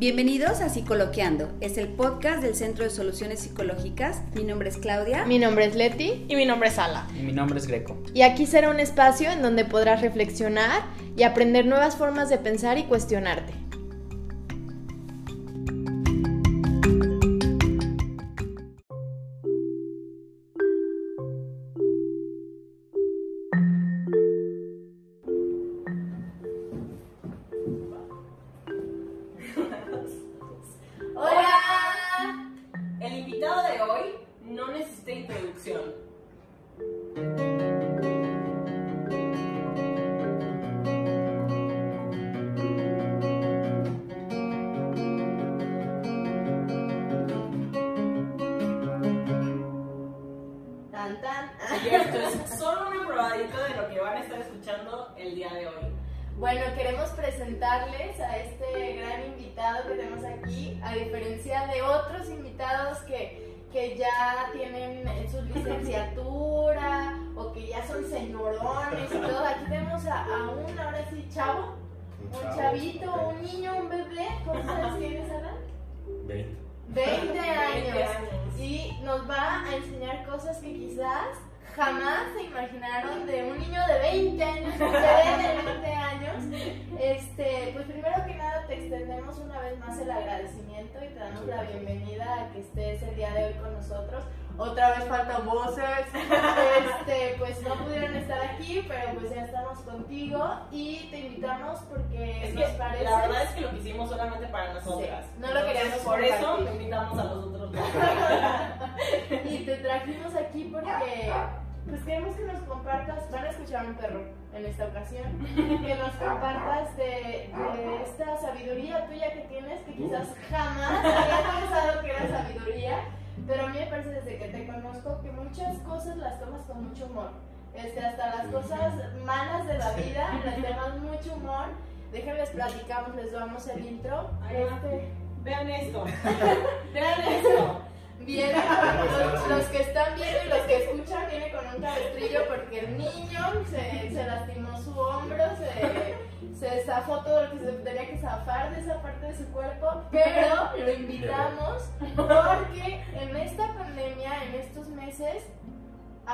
Bienvenidos a Psicoloqueando, es el podcast del Centro de Soluciones Psicológicas. Mi nombre es Claudia. Mi nombre es Leti. Y mi nombre es Ala. Y mi nombre es Greco. Y aquí será un espacio en donde podrás reflexionar y aprender nuevas formas de pensar y cuestionarte. Pero pues ya estamos contigo y te invitamos porque es nos que parece... La verdad es que lo hicimos solamente para nosotras. no lo queríamos Por eso te invitamos a los otros. y te trajimos aquí porque pues queremos que nos compartas, van a escuchar a un perro en esta ocasión, que nos compartas de, esta sabiduría tuya que tienes, que quizás jamás había pensado que era sabiduría, pero a mí me parece desde que te conozco que muchas cosas las tomas con mucho humor. Este, hasta las cosas malas de la vida las tomas mucho humor. Déjenles platicamos, les damos el intro. Este, vean esto. vean esto. Viene, los, que están viendo y los que escuchan, viene con un cabestrillo porque el niño se, se lastimó su hombro, se, se zafó todo lo que se tenía que zafar de esa parte de su cuerpo, pero lo invitamos porque en esta pandemia, en estos meses,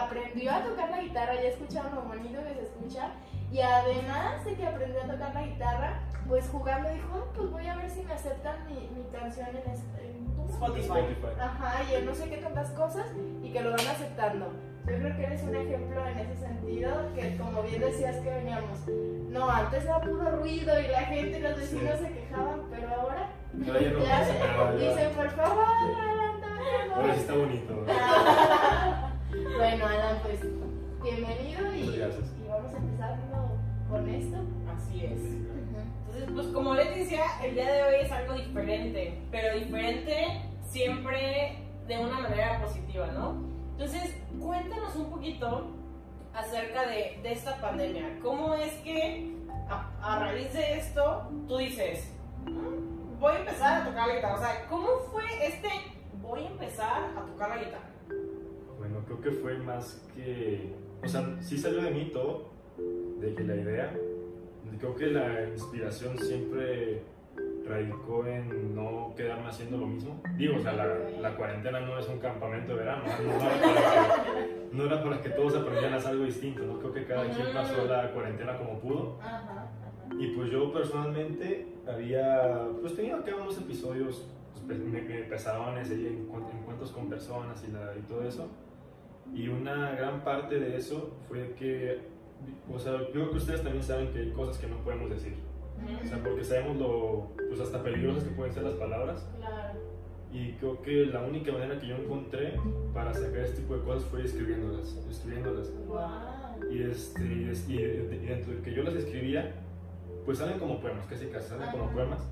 aprendió a tocar la guitarra, ya escucharon lo bonito que se escucha, y además de que aprendió a tocar la guitarra, pues jugando dijo, ah, pues voy a ver si me aceptan mi, mi canción en, en Spotify. Ajá, y no sé qué tantas cosas y que lo van aceptando. Yo creo que eres un ejemplo en ese sentido, que como bien decías que veníamos, no, antes era puro ruido y la gente y los vecinos se quejaban, pero ahora ya, dicen, por favor, adelante, Ahora sí está bonito. bueno, Alan, pues bienvenido y, y vamos a empezar con esto. Así es. Entonces, pues como les decía, el día de hoy es algo diferente, pero diferente siempre de una manera positiva, ¿no? Entonces, cuéntanos un poquito acerca de, de esta pandemia. ¿Cómo es que a, raíz de esto tú dices, mm, voy a empezar a tocar la guitarra? O sea, ¿cómo fue este voy a empezar a tocar la guitarra? Creo que fue más que, o sea, sí salió de mí todo, de que la idea, creo que la inspiración siempre radicó en no quedarme haciendo lo mismo. Digo, o sea, la, la cuarentena no es un campamento de verano, no, era para que, todos aprendieran a hacer algo distinto, ¿no? Creo que cada quien pasó la cuarentena como pudo. Y pues yo personalmente había, pues tenía que unos episodios pues, me, me pesadones, en encuentros con personas y, la, y todo eso. Y una gran parte de eso fue que o sea, yo creo que ustedes también saben que hay cosas que no podemos decir. O sea, porque sabemos lo, pues hasta peligrosas que pueden ser las palabras. Claro. Y creo que la única manera que yo encontré para sacar este tipo de cosas fue escribiéndolas, escribiéndolas. Wow. Y, este, y, dentro de que yo las escribía, pues salen como poemas, casi casi salen como poemas.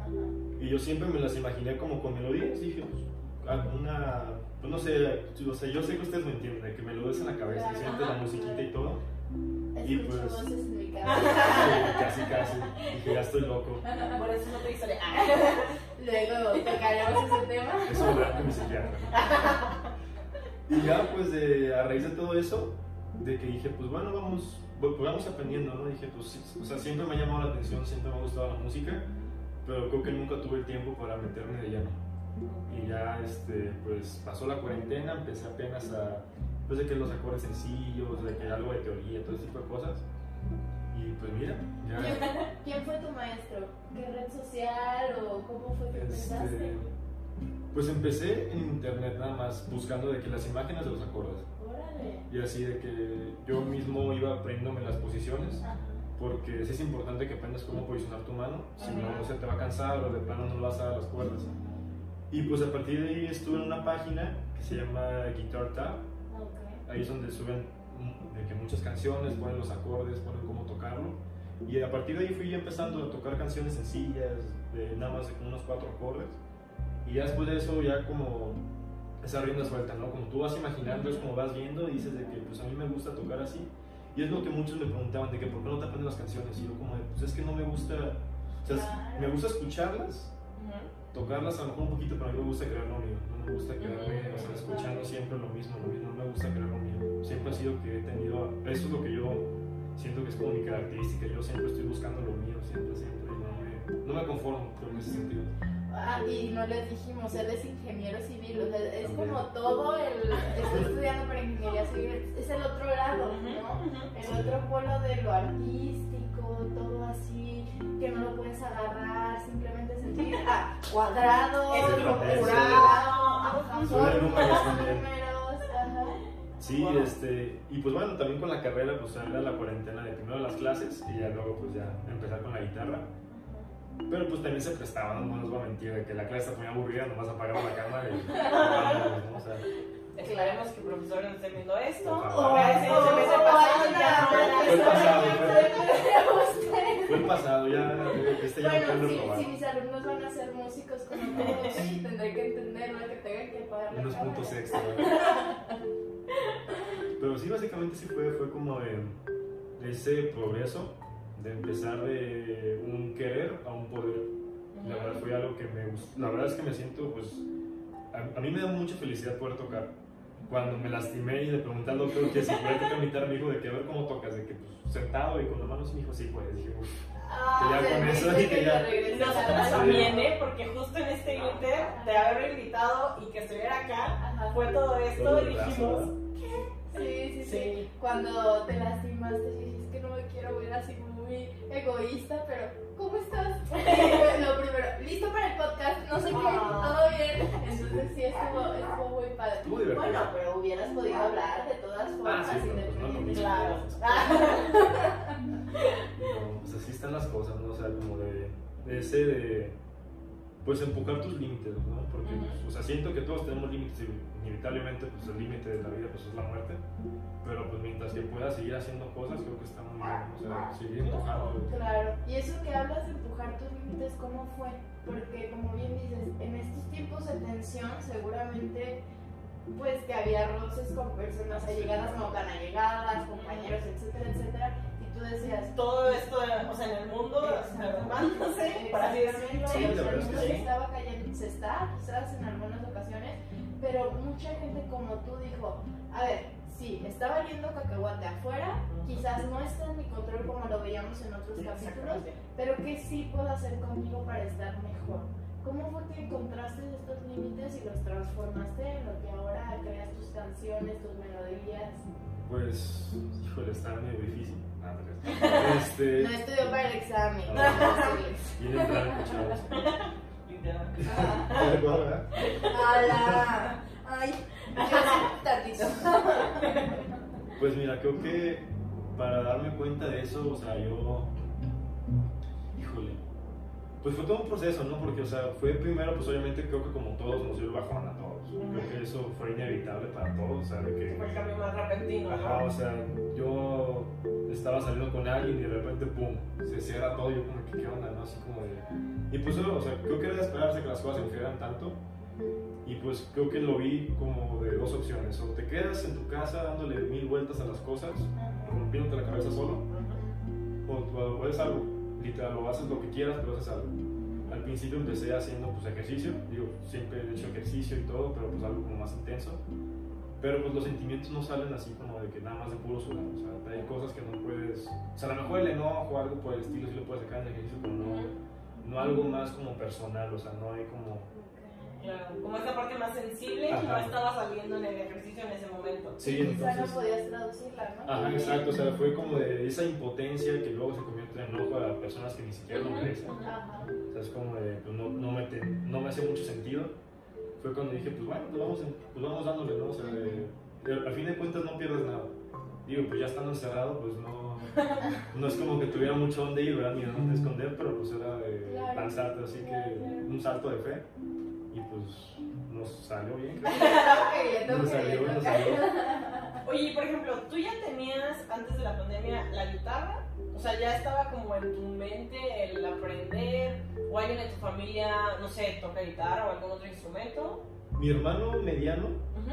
Y yo siempre me las imaginé como con melodías. Y dije, pues, alguna, pues no sé, o sea, yo sé que ustedes me entienden, que melodías en la cabeza, y sientes la musiquita y todo y pues. Voces en mi casi, casi. Dije, ya estoy loco. Por eso no te hice Luego tocaremos ese tema. Eso lo de mi psiquiatra. Y ya, pues, de, a raíz de todo eso, de que dije, pues bueno, vamos, pues, vamos aprendiendo, ¿no? Dije, pues, o sea, siempre me ha llamado la atención, siempre me ha gustado la música. pero creo que nunca tuve el tiempo para meterme de lleno. Y ya, este, pues pasó la cuarentena, empecé apenas a, pues de que los acordes sencillos, de que algo de teoría, todo ese tipo de cosas. Y pues mira, ya... ¿Quién, fue tu maestro? ¿Qué red social o cómo fue que empezaste? Este, pues empecé en internet nada más, buscando de que las imágenes de los acordes. Órale. Y así de que yo mismo iba aprendiéndome las posiciones, Ajá. porque sí es importante que aprendas cómo posicionar tu mano, si Ajá. no se te va a cansar o de plano no lo vas a dar las cuerdas. Y pues a partir de ahí estuve en una página que se llama Guitar Tab, Ok. ahí es donde suben de que muchas canciones, ponen los acordes, ponen cómo tocarlo. Y a partir de ahí fui empezando a tocar canciones sencillas, de nada más de unos cuatro acordes. Y ya después de eso ya como esa rienda suelta, ¿no? Como tú vas imaginando, es como vas viendo y dices de que pues a mí me gusta tocar así. Y es lo que muchos me preguntaban, de que por qué no te aprendes las canciones. Y yo como de, pues es que no me gusta, o sea, me gusta escucharlas, tocarlas a lo mejor un poquito, pero a mí me gusta crear lo mío. No me gusta quedarme o sea, escuchando siempre lo mismo, lo mismo. No me gusta crear lo mío. Siempre ha sido que he tenido, eso es lo que yo siento que es como mi característica. Yo siempre estoy buscando lo mío, siempre, siempre. y No me, no me conformo creo, en ese sentido. Ah, y no les dijimos, él es ingeniero civil, o sea, es como todo el. Estoy estudiando para ingeniería civil, es el otro lado, ¿no? El otro polo de lo artístico, todo así, que no lo puedes agarrar, simplemente sentir ah, cuadrado, Soy fórmulas, números ajá. Sí, Wow. este, y pues bueno, también con la carrera, pues era la cuarentena de primero las clases y ya luego pues ya empezar con la guitarra. Pero pues también se prestaban, no nos voy a mentir, de que la clase está muy aburrida, nomás apagaba la cámara y vámonos, ¿no? O sea, Esperemos que profesores no estén viendo esto no se me hace pasado ya. Fue pasado, pasado. Fue el pasado, ya este ya no Bueno, pueden si, mis alumnos van a ser músicos como todos, tendré que entender ¿no? que tengan que pagar Unos puntos extra. Pero sí, básicamente sí fue, fue como de, de ese progreso, de empezar de un querer a un poder. La verdad fue algo que me gustó. La verdad es que me siento, pues, a, a mí me da mucha felicidad poder tocar. Cuando me lastimé y le pregunté al doctor que si mi guitarra, me dijo de que a ver cómo tocas, de que pues sentado y con las manos, me dijo sí puedes. Dije. Ah, Que ya con eso dije que ya. te regresas a Nosotros también, ¿eh? Porque justo en este inter de haberlo invitado y que estuviera acá, Ajá. fue todo esto Todo y dijimos, ¿verdad? Sí, sí, sí, Sí. Cuando te lastimaste, es que no me quiero ver así muy egoísta, pero ¿cómo estás? Lo primero, listo para el podcast, no sé qué, Ah. todo bien. Entonces sí, estuvo, estuvo muy padre. Bueno, pero hubieras podido hablar de todas Ah, formas, sí, pero pues no mismo. Claro. No, pues así están las cosas, ¿no? O sea, como de, de ese de, pues empujar tus límites, ¿no? Porque, pues, o sea, siento que todos tenemos límites y inevitablemente, pues el límite de la vida, pues es la muerte. Pero, pues mientras que puedas seguir haciendo cosas, creo que está muy bien, o sea, seguir empujando. Claro, y eso que hablas de empujar tus límites, ¿cómo fue? Porque como bien dices, en estos tiempos de tensión seguramente pues que había roces con personas allegadas, no tan allegadas, compañeros, etcétera, etcétera, tú decías, todo esto, o sea, en el mundo, derrumbándose, por así decirlo. Sí, o sea, el mundo se estaba cayendo, se está quizás en algunas ocasiones, pero mucha gente como tú dijo, a ver, sí, está valiendo cacahuate afuera, quizás no está en mi control como lo veíamos en otros capítulos, pero ¿qué sí puedo hacer conmigo para estar mejor? ¿Cómo fue que encontraste estos límites y los transformaste en lo que ahora creas tus canciones, tus melodías? Pues, híjole, está medio difícil. Ah, este, No estudió para el examen. Ah. viene en blanco, chavos. ¡Hala! Ay, yo sí, tantito. Pues mira, creo que para darme cuenta de eso, o sea, yo. Híjole. Pues fue todo un proceso, ¿no? Porque, o sea, fue primero, pues obviamente creo que como todos nos dio el bajón a todos. Creo que eso fue inevitable para todos, o sea, de que. Fue el cambio más repentino, Ajá, o sea, yo estaba saliendo con alguien y de repente, pum, se cierra todo yo como que, ¿qué onda, no? Así como de... Y pues, o sea, creo que era de esperarse que las cosas se enfriaran tanto y pues creo que lo vi como de dos opciones, o te quedas en tu casa dándole mil vueltas a las cosas, rompiéndote la cabeza solo, o o haces algo, literal, o haces lo que quieras, pero haces algo. Al principio empecé haciendo pues ejercicio, digo, siempre he hecho ejercicio y todo, pero pues algo como más intenso. Pero pues los sentimientos no salen así como de que nada más de puro sudar, o sea, hay cosas que no puedes, o sea, a lo mejor el enojo o algo por el estilo sí lo puedes sacar en el ejercicio, pero no, no algo más como personal, o sea, no hay como... Claro, como esta parte más sensible Ajá. no estaba saliendo en el ejercicio en ese momento. Sí, Quizá no entonces... podías traducirla, ¿no? Ajá, exacto, o sea, fue como de esa impotencia que luego se convierte en enojo a personas que ni siquiera lo merecen. Ajá. O sea, es como de, pues no, no, me, te- no me hace mucho sentido. Fue cuando dije, pues bueno, pues vamos, en- pues vamos dándole, ¿no? O sea, de- al fin de cuentas no pierdes nada. Digo, pues ya estando encerrado, pues no, no es como que tuviera mucho dónde ir, ¿verdad? Ni dónde esconder, pero pues era de lanzarte, así que un salto de fe. Pues nos salió bien, creo. Nos salió, nos salió. Oye, por ejemplo, ¿tú ya tenías antes de la pandemia la guitarra? O sea, ¿ya estaba como en tu mente el aprender? ¿O alguien de tu familia, no sé, toca guitarra o algún otro instrumento? Mi hermano mediano,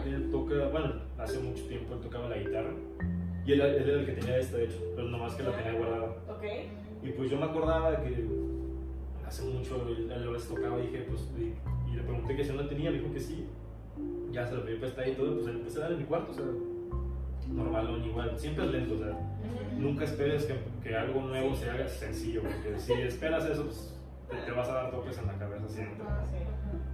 él toca, bueno, hace mucho tiempo él tocaba la guitarra. Y él, él era el que tenía esta, de hecho, pero nomás que la tenía guardada. Ok. Y pues yo me acordaba que hace mucho él, él tocaba y dije, pues, y, y le pregunté que si no tenía, me dijo que sí. Ya se lo pedí prestar y todo, pues le empecé a dar en mi cuarto, o sea, normalón igual. Siempre es lento, o sea, nunca esperes que, que algo nuevo se haga sencillo, porque si esperas eso, pues te, te vas a dar toques en la cabeza siempre. Ah, sí.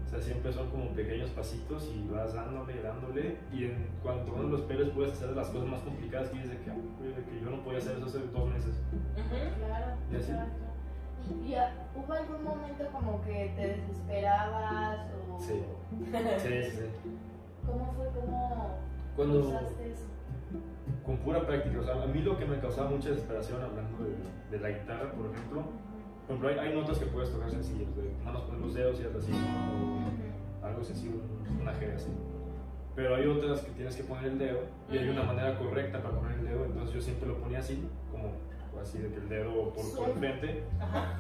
O sea, siempre son como pequeños pasitos y vas dándole, dándole. Y en cuanto no lo esperes, puedes hacer las cosas más complicadas que dices que, "Ah, güey, de que yo no podía hacer eso hace dos meses. Ujú. Claro. Y así. exacto. ¿Y, y a- hubo algún momento como que te desesperabas o Sí. Sí, sí, cómo fue cómo Cuando, usaste eso? con pura práctica, o sea, a mí lo que me causaba mucha desesperación hablando de, de la guitarra, por ejemplo, por ejemplo, hay, hay notas que puedes tocar sencillas, de más poner los dedos y algo así, o algo sencillo, un- una G así. Pero hay otras que tienes que poner el dedo y hay una manera correcta para poner el dedo, entonces yo siempre lo ponía así, como así de que el dedo por, por enfrente Ajá.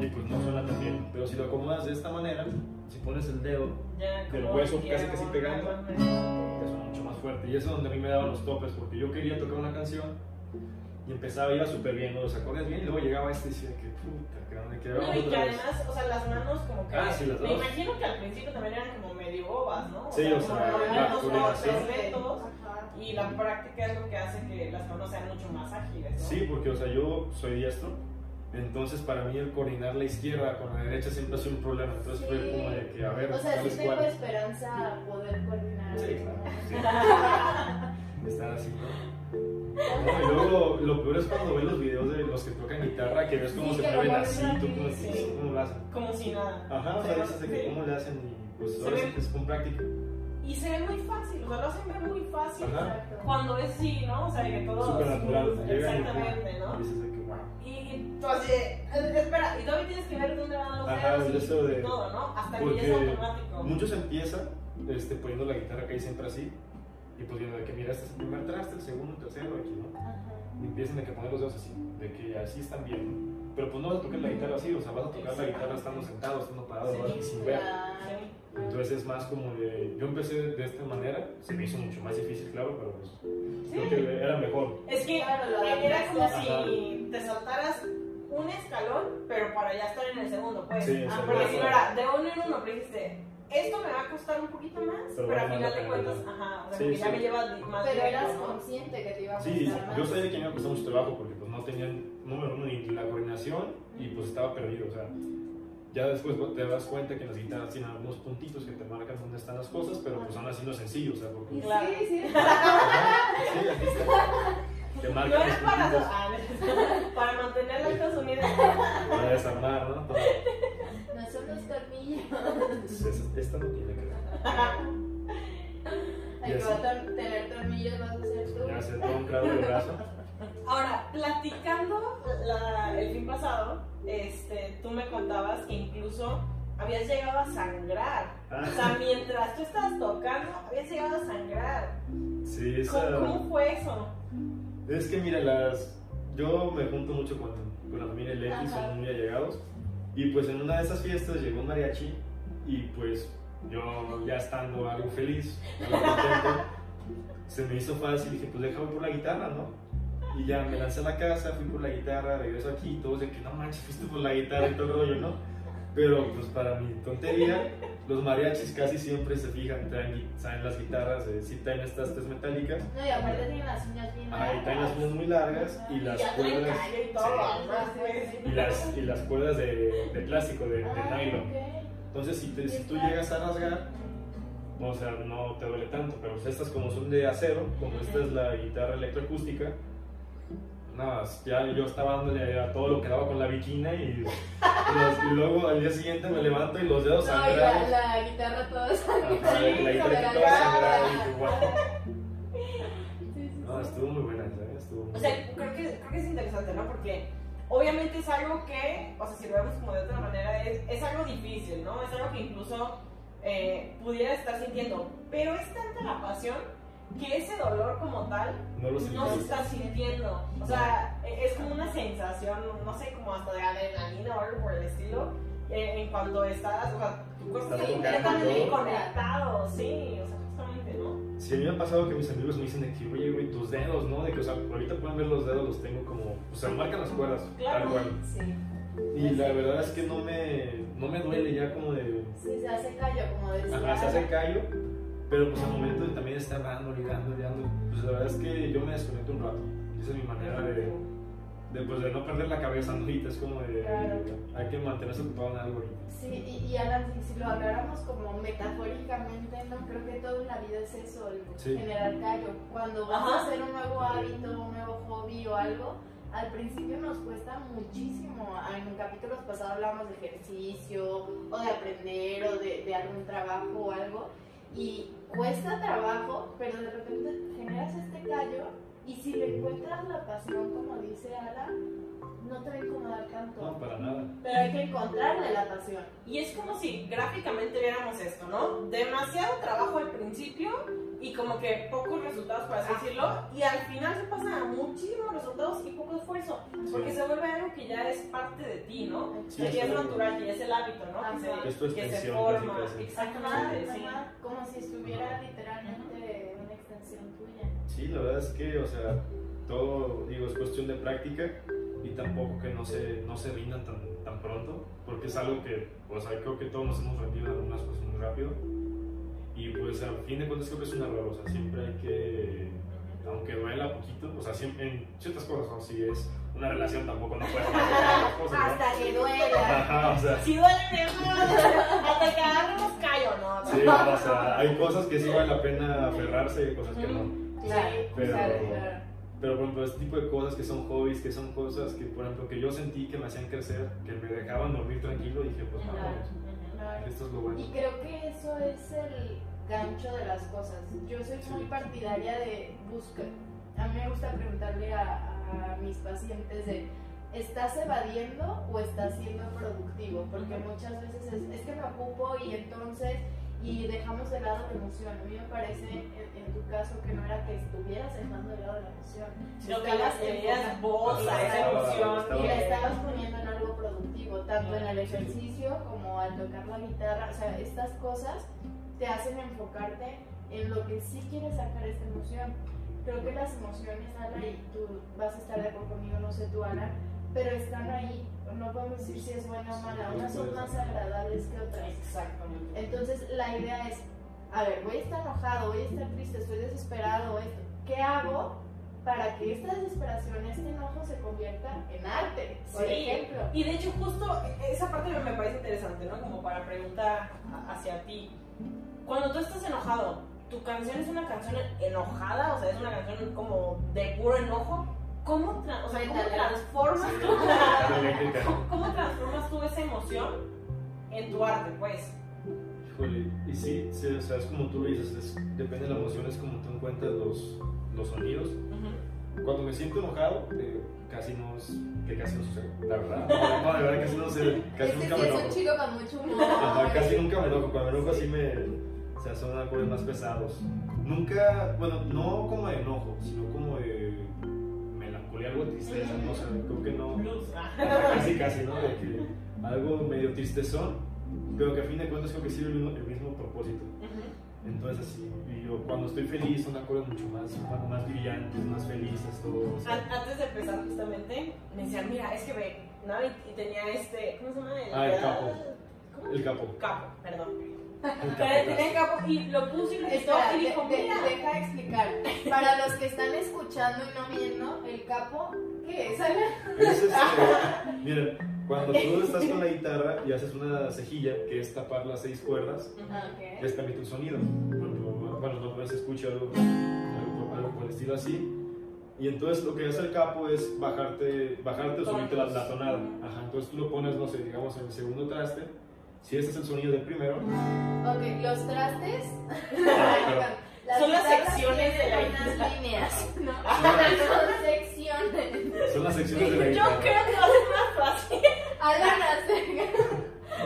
y pues no suena tan bien. Pero si lo acomodas de esta manera, si pones el dedo, Ya, Del hueso casi, casi pegando. ajá. es mucho más fuerte. Y eso es donde a mí me daban los topes, porque yo quería tocar una canción y empezaba, iba súper bien, ¿no? los acordes bien, y luego llegaba este y decía que puta, que dónde quedaba No, y que además, o sea, las manos como que... Ah, sí, las me imagino que al principio también eran como medio bobas, ¿no? Sí, o sea, la coordinación. Y la práctica es lo que hace que las manos sean mucho más ágiles, ¿no? Sí, porque, o sea, yo soy diestro, entonces para mí el coordinar la izquierda con la derecha siempre ha sido un problema. Entonces fue Sí. como de que, a ver, O sea, ¿cuál sí tengo cuál? esperanza a poder coordinar. Sí, claro. Sí. Estar así, ¿no? No, y luego lo peor es cuando ves los videos de los que tocan guitarra, que ves cómo Sí, se lo mueven así, tú como Sí. ¿cómo lo hacen? Como si nada. Ajá, o sea, dices de que Sí. cómo le hacen y pues ahora sí que es con práctica. Y se ve muy fácil, o sea, lo hacen ver muy fácil cuando es sí, ¿no? O sea, que todo... Exactamente, ¿no? y dices de que, wow. Y, y tú así, eh, espera, y todavía tienes que ver dónde van los Ajá, dedos y, todo, ¿no? Hasta que ya es automático. muchos empiezan este, poniendo la guitarra que hay siempre así y pues viendo de que mira, este es el primer traste, el segundo, el tercero, aquí, ¿no? Ajá. Y empiezan de que poner los dedos así, de que así están bien, ¿no? Pero pues no vas a tocar la guitarra así, o sea, vas a tocar la guitarra estando sentado, estando parado, ¿no? y sin ver. Sí. Entonces es más como de. Yo empecé de esta manera, se me hizo mucho más difícil, claro, pero pues creo que era mejor. Es que era como si te saltaras un escalón, pero para ya estar en el segundo, pues. Sí, Ah, porque ya si no era de uno en uno, pero dijiste, esto me va a costar un poquito más, Pero pero, al final de cuentas, ajá, o sea, Sí, porque ya sí. me llevas di- más Pero directo, eras ¿no? consciente que te iba a Sí, costar más. yo sabía que me iba a costar mucho trabajo porque pues no tenían, número uno, ni la coordinación y pues estaba perdido, o sea. Ya después te das cuenta que las guitarras tienen algunos puntitos que te marcan dónde están las cosas, pero pues aún así no es sencillo, o sea, porque... Claro. Sí, sí. Sí, aquí está. Te No marcan los es para, puntitos ah, para mantener las cosas unidas. para desarmar, ¿no? Todo. No son los tornillos. Entonces, esta no tiene que ver. Hay que tener tornillos, vas a hacer tú. Ya se todo un clavo de brazo. Ahora, platicando la- el fin pasado, este, tú me contabas que incluso habías llegado a sangrar. Ah. O sea, mientras tú estabas tocando, habías llegado a sangrar. Sí, ¿Cómo, esa... cómo fue eso? Es que mira, las... yo me junto mucho con, con la familia Ajá. son muy allegados. Y pues en una de esas fiestas llegó un mariachi y pues yo ya estando algo feliz, algo contento, se me hizo fácil y dije, pues déjame por la guitarra, ¿no? Y ya me lancé a la casa, fui por la guitarra, regreso aquí y todos de que no manches, fuiste por la guitarra y todo el rollo, ¿no? Pero pues para mi tontería, los mariachis casi siempre se fijan, traen, traen las guitarras, eh, sí traen estas tres metálicas, No, y aparte tienen las uñas bien ahí traen las uñas muy largas y las cuerdas, callo y todo. sí, ¿no? Pues, y las, y las cuerdas de, de plástico, de, de Ah, nylon. ok. Entonces, si, te- si tú llegas a rasgar, o sea, no te duele tanto, pero pues estas como son de acero, como esta es la guitarra electroacústica, nada, ya yo estaba dándole a todo lo que daba con la viquina y, y los- y luego al día siguiente me levanto y los dedos No, y la, sangrados. la guitarra toda sangrada. la guitarra toda sangrada y dije, "Guau". Sí, sí, No, estuvo muy buena esa, estuvo muy O sea, creo que, creo que es interesante, ¿no? Porque obviamente es algo que, o sea, si lo vemos como de otra manera, es, es algo difícil, ¿no? Es algo que incluso eh, pudiera estar sintiendo. Pero es tanta la pasión que ese dolor como tal No lo no se está sintiendo. O sea, e- es como una sensación, no sé, como hasta de adrenalina o algo por el estilo. eh, en cuanto estás, o sea, tu cuerpo está completamente conectado, sí, o sea, justamente, ¿no? Sí, a mí me ha pasado que mis amigos me dicen de que, oye, güey, tus dedos, ¿no? De que, o sea, ahorita pueden ver los dedos, los tengo como, o sea, marcan las cuerdas, Claro. tal cual. Sí. Y la verdad es que no me, no me duele ya como de, Sí, se hace callo, como decía. ajá, se hace callo, pero pues al momento de también estar dando, y dando, y dando, pues la verdad es que yo me desconecto un rato. Y esa es mi manera de, de, pues, de no perder la cabeza, ¿no? Ahorita es como de, Claro. hay que mantenerse ocupado en algo ahorita. Sí, y, y Alan, si, si lo habláramos como metafóricamente, no creo que todo en la vida es eso, el Sí. generar callo. Cuando vas Ajá. a hacer un nuevo hábito, un nuevo hobby o algo, al principio nos cuesta muchísimo. En capítulos pasados hablamos de ejercicio, o de aprender, o de, de algún trabajo o algo, y cuesta trabajo, pero de repente generas este callo, y si le encuentras la pasión, como dice Alan, no te va a incomodar tanto. No, para nada. Pero hay que encontrarle la pasión. Y es como si gráficamente viéramos esto, ¿no? Demasiado trabajo al principio y como que pocos resultados, por así decirlo, y al final se pasan a muchísimos resultados y poco esfuerzo, porque se vuelve algo que ya es parte de ti, ¿no? Sí, que ya es natural, que ya es el hábito, ¿no? Que se, Es que se forma. casi. Exactamente, sí. Como si estuviera literalmente una extensión tuya. Sí, la verdad es que, o sea, todo, digo, es cuestión de práctica tampoco que no se, no se rindan tan, tan pronto, porque es algo que, o sea, creo que todos nos hemos rendido en algunas cosas muy rápido. Y pues, a fin de cuentas, creo que es un error, o sea, siempre hay que, aunque duela poquito, o sea, siempre, en ciertas cosas, ¿no? Si es una relación, tampoco no las cosas, ¿no? Hasta que duela. Ajá, o sea, Si duele, mi amor, hasta que agarremos callo, ¿no? sí, o sea, hay cosas que sí vale la pena aferrarse y cosas que no. Claro, pero- claro. Pero por ejemplo, este tipo de cosas que son hobbies, que son cosas que, por ejemplo, que yo sentí que me hacían crecer, que me dejaban dormir tranquilo, dije, pues vamos, claro. esto es lo bueno. Y creo que eso es el gancho de las cosas. Yo soy muy partidaria de buscar. A mí me gusta preguntarle a, a mis pacientes de, ¿estás evadiendo o estás siendo productivo? Porque muchas veces es, es que me ocupo y entonces, y dejamos de lado la emoción. A mí me parece, en, en tu caso, que no era que estuvieras dejando de lado la emoción. Sino que querías enfocando- voz a esa emoción. y la estabas poniendo en algo productivo, tanto en el ejercicio como al tocar la guitarra. O sea, estas cosas te hacen enfocarte en lo que sí quieres sacar esta emoción. Creo que las emociones, Ana, y tú vas a estar de acuerdo conmigo, no sé tú, Ana, pero están ahí. No podemos decir si es buena o mala. Unas son más agradables que otras. Exactamente. Entonces la idea es, a ver, voy a estar enojado, voy a estar triste, estoy desesperado, esto. ¿qué hago para que esta desesperación, este enojo se convierta en arte? Por Sí. ejemplo. Y de hecho justo esa parte me parece interesante, ¿no? Como para preguntar hacia ti. Cuando tú estás enojado, ¿tu canción es una canción enojada? O sea, es una canción como de puro enojo. ¿Cómo, tra- o sea, ¿cómo transformas tú? ¿Cómo, cómo transformas tú esa emoción en tu arte, pues? Híjole, y sí, sí, o sea, es como tú dices, es- depende de la emoción, es como tú encuentras los, los sonidos. Cuando me siento enojado, eh, casi no, es- que casi no sucede, la verdad. No, de verdad casi no sucede, casi Este nunca sí me es un enojo. chico con mucho humor. Ajá, casi nunca me enojo, cuando me enojo así me, o sea, son acordes más pesados. Nunca, bueno, no como de enojo, sino como algo tristeza, no sé, creo que no. Casi, casi, ¿no? De que algo medio tristezón, pero que a fin de cuentas creo que sirve el mismo, el mismo propósito. Entonces, así, y yo cuando estoy feliz son acordes mucho más, más, brillantes, más felices, todo. o sea, An- Antes de empezar justamente, me decían, mira, es que ve, ¿no? Y, y tenía este, ¿cómo se llama? Ah, el capo. ¿Cómo? el capo. Capo, perdón. Tenía capo y lo puso y lo quitó Espera, y dijo, de- de- mira. deja explicar. Para los que están escuchando y no viendo, el capo, ¿qué es? Es este, mira, cuando tú estás con la guitarra y haces una cejilla, que es tapar las seis cuerdas, Ah, ok. les permite un sonido. Cuando, bueno, no puedes escuchar algo, algo, algo por el estilo así. Y entonces lo que hace el capo es bajarte, bajarte o subirte la, la tonada. Ajá, entonces tú lo pones, no sé, digamos en el segundo traste. Si este es el sonido del primero, Ok, los trastes. Son las secciones de la guitarra. líneas. No, Son secciones. son las secciones de la Yo guitarra. creo que va a ser más fácil. Hace.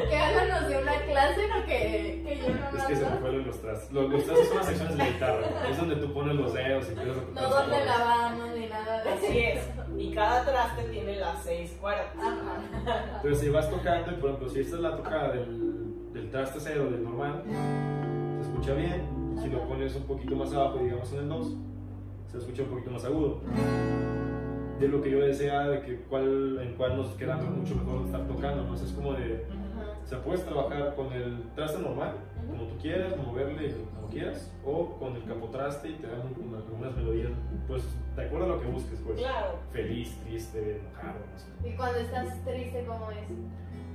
Que Alan nos dio una clase, no que, que yo no Es que se me fue lo de los trastes. Los, los trastes son las secciones de guitarra. Es donde tú pones los dedos y empiezas a No donde lavamos ni nada de Así es. Y cada traste tiene las seis cuerdas. Ajá. Entonces, si vas tocando, y por ejemplo, si esta es la tocada del, del traste cero, del normal, se escucha bien. Si lo pones un poquito más abajo, digamos en el 2, se escucha un poquito más agudo. De lo que yo decía, de que cuál, en cuál nos queda mucho mejor estar tocando, ¿no? O sea, es como de. O sea, puedes trabajar con el traste normal, como tú quieras, moverle como quieras, o con el capotraste y te dan algunas melodías, pues, de acuerdo a lo que busques, pues. Claro. Feliz, triste, enojado, no sé. Y cuando estás triste, ¿cómo es?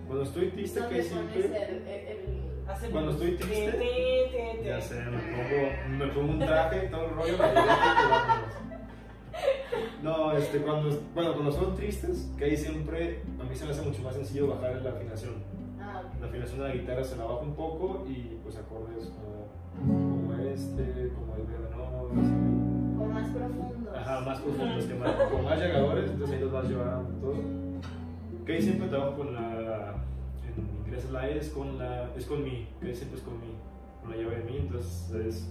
Cuando estoy triste, ¿Dónde que pones siempre. el, el, el- Hace Cuando estoy triste, tin, tin, tin. Ya sé, me pongo, me pongo un traje y todo el rollo. No, este, cuando, bueno, cuando son tristes, que ahí siempre a mí se me hace mucho más sencillo bajar la afinación. La afinación de la guitarra se la bajo un poco y pues acordes como, como este, como el verde, O más profundos. Ajá, más profundos, que más, con más llegadores, entonces ahí los vas llevando todo. Que ahí siempre trabajo con la, en inglés la E, es con la, es con mi, que ahí siempre es con mi, con la llave de mi, entonces es,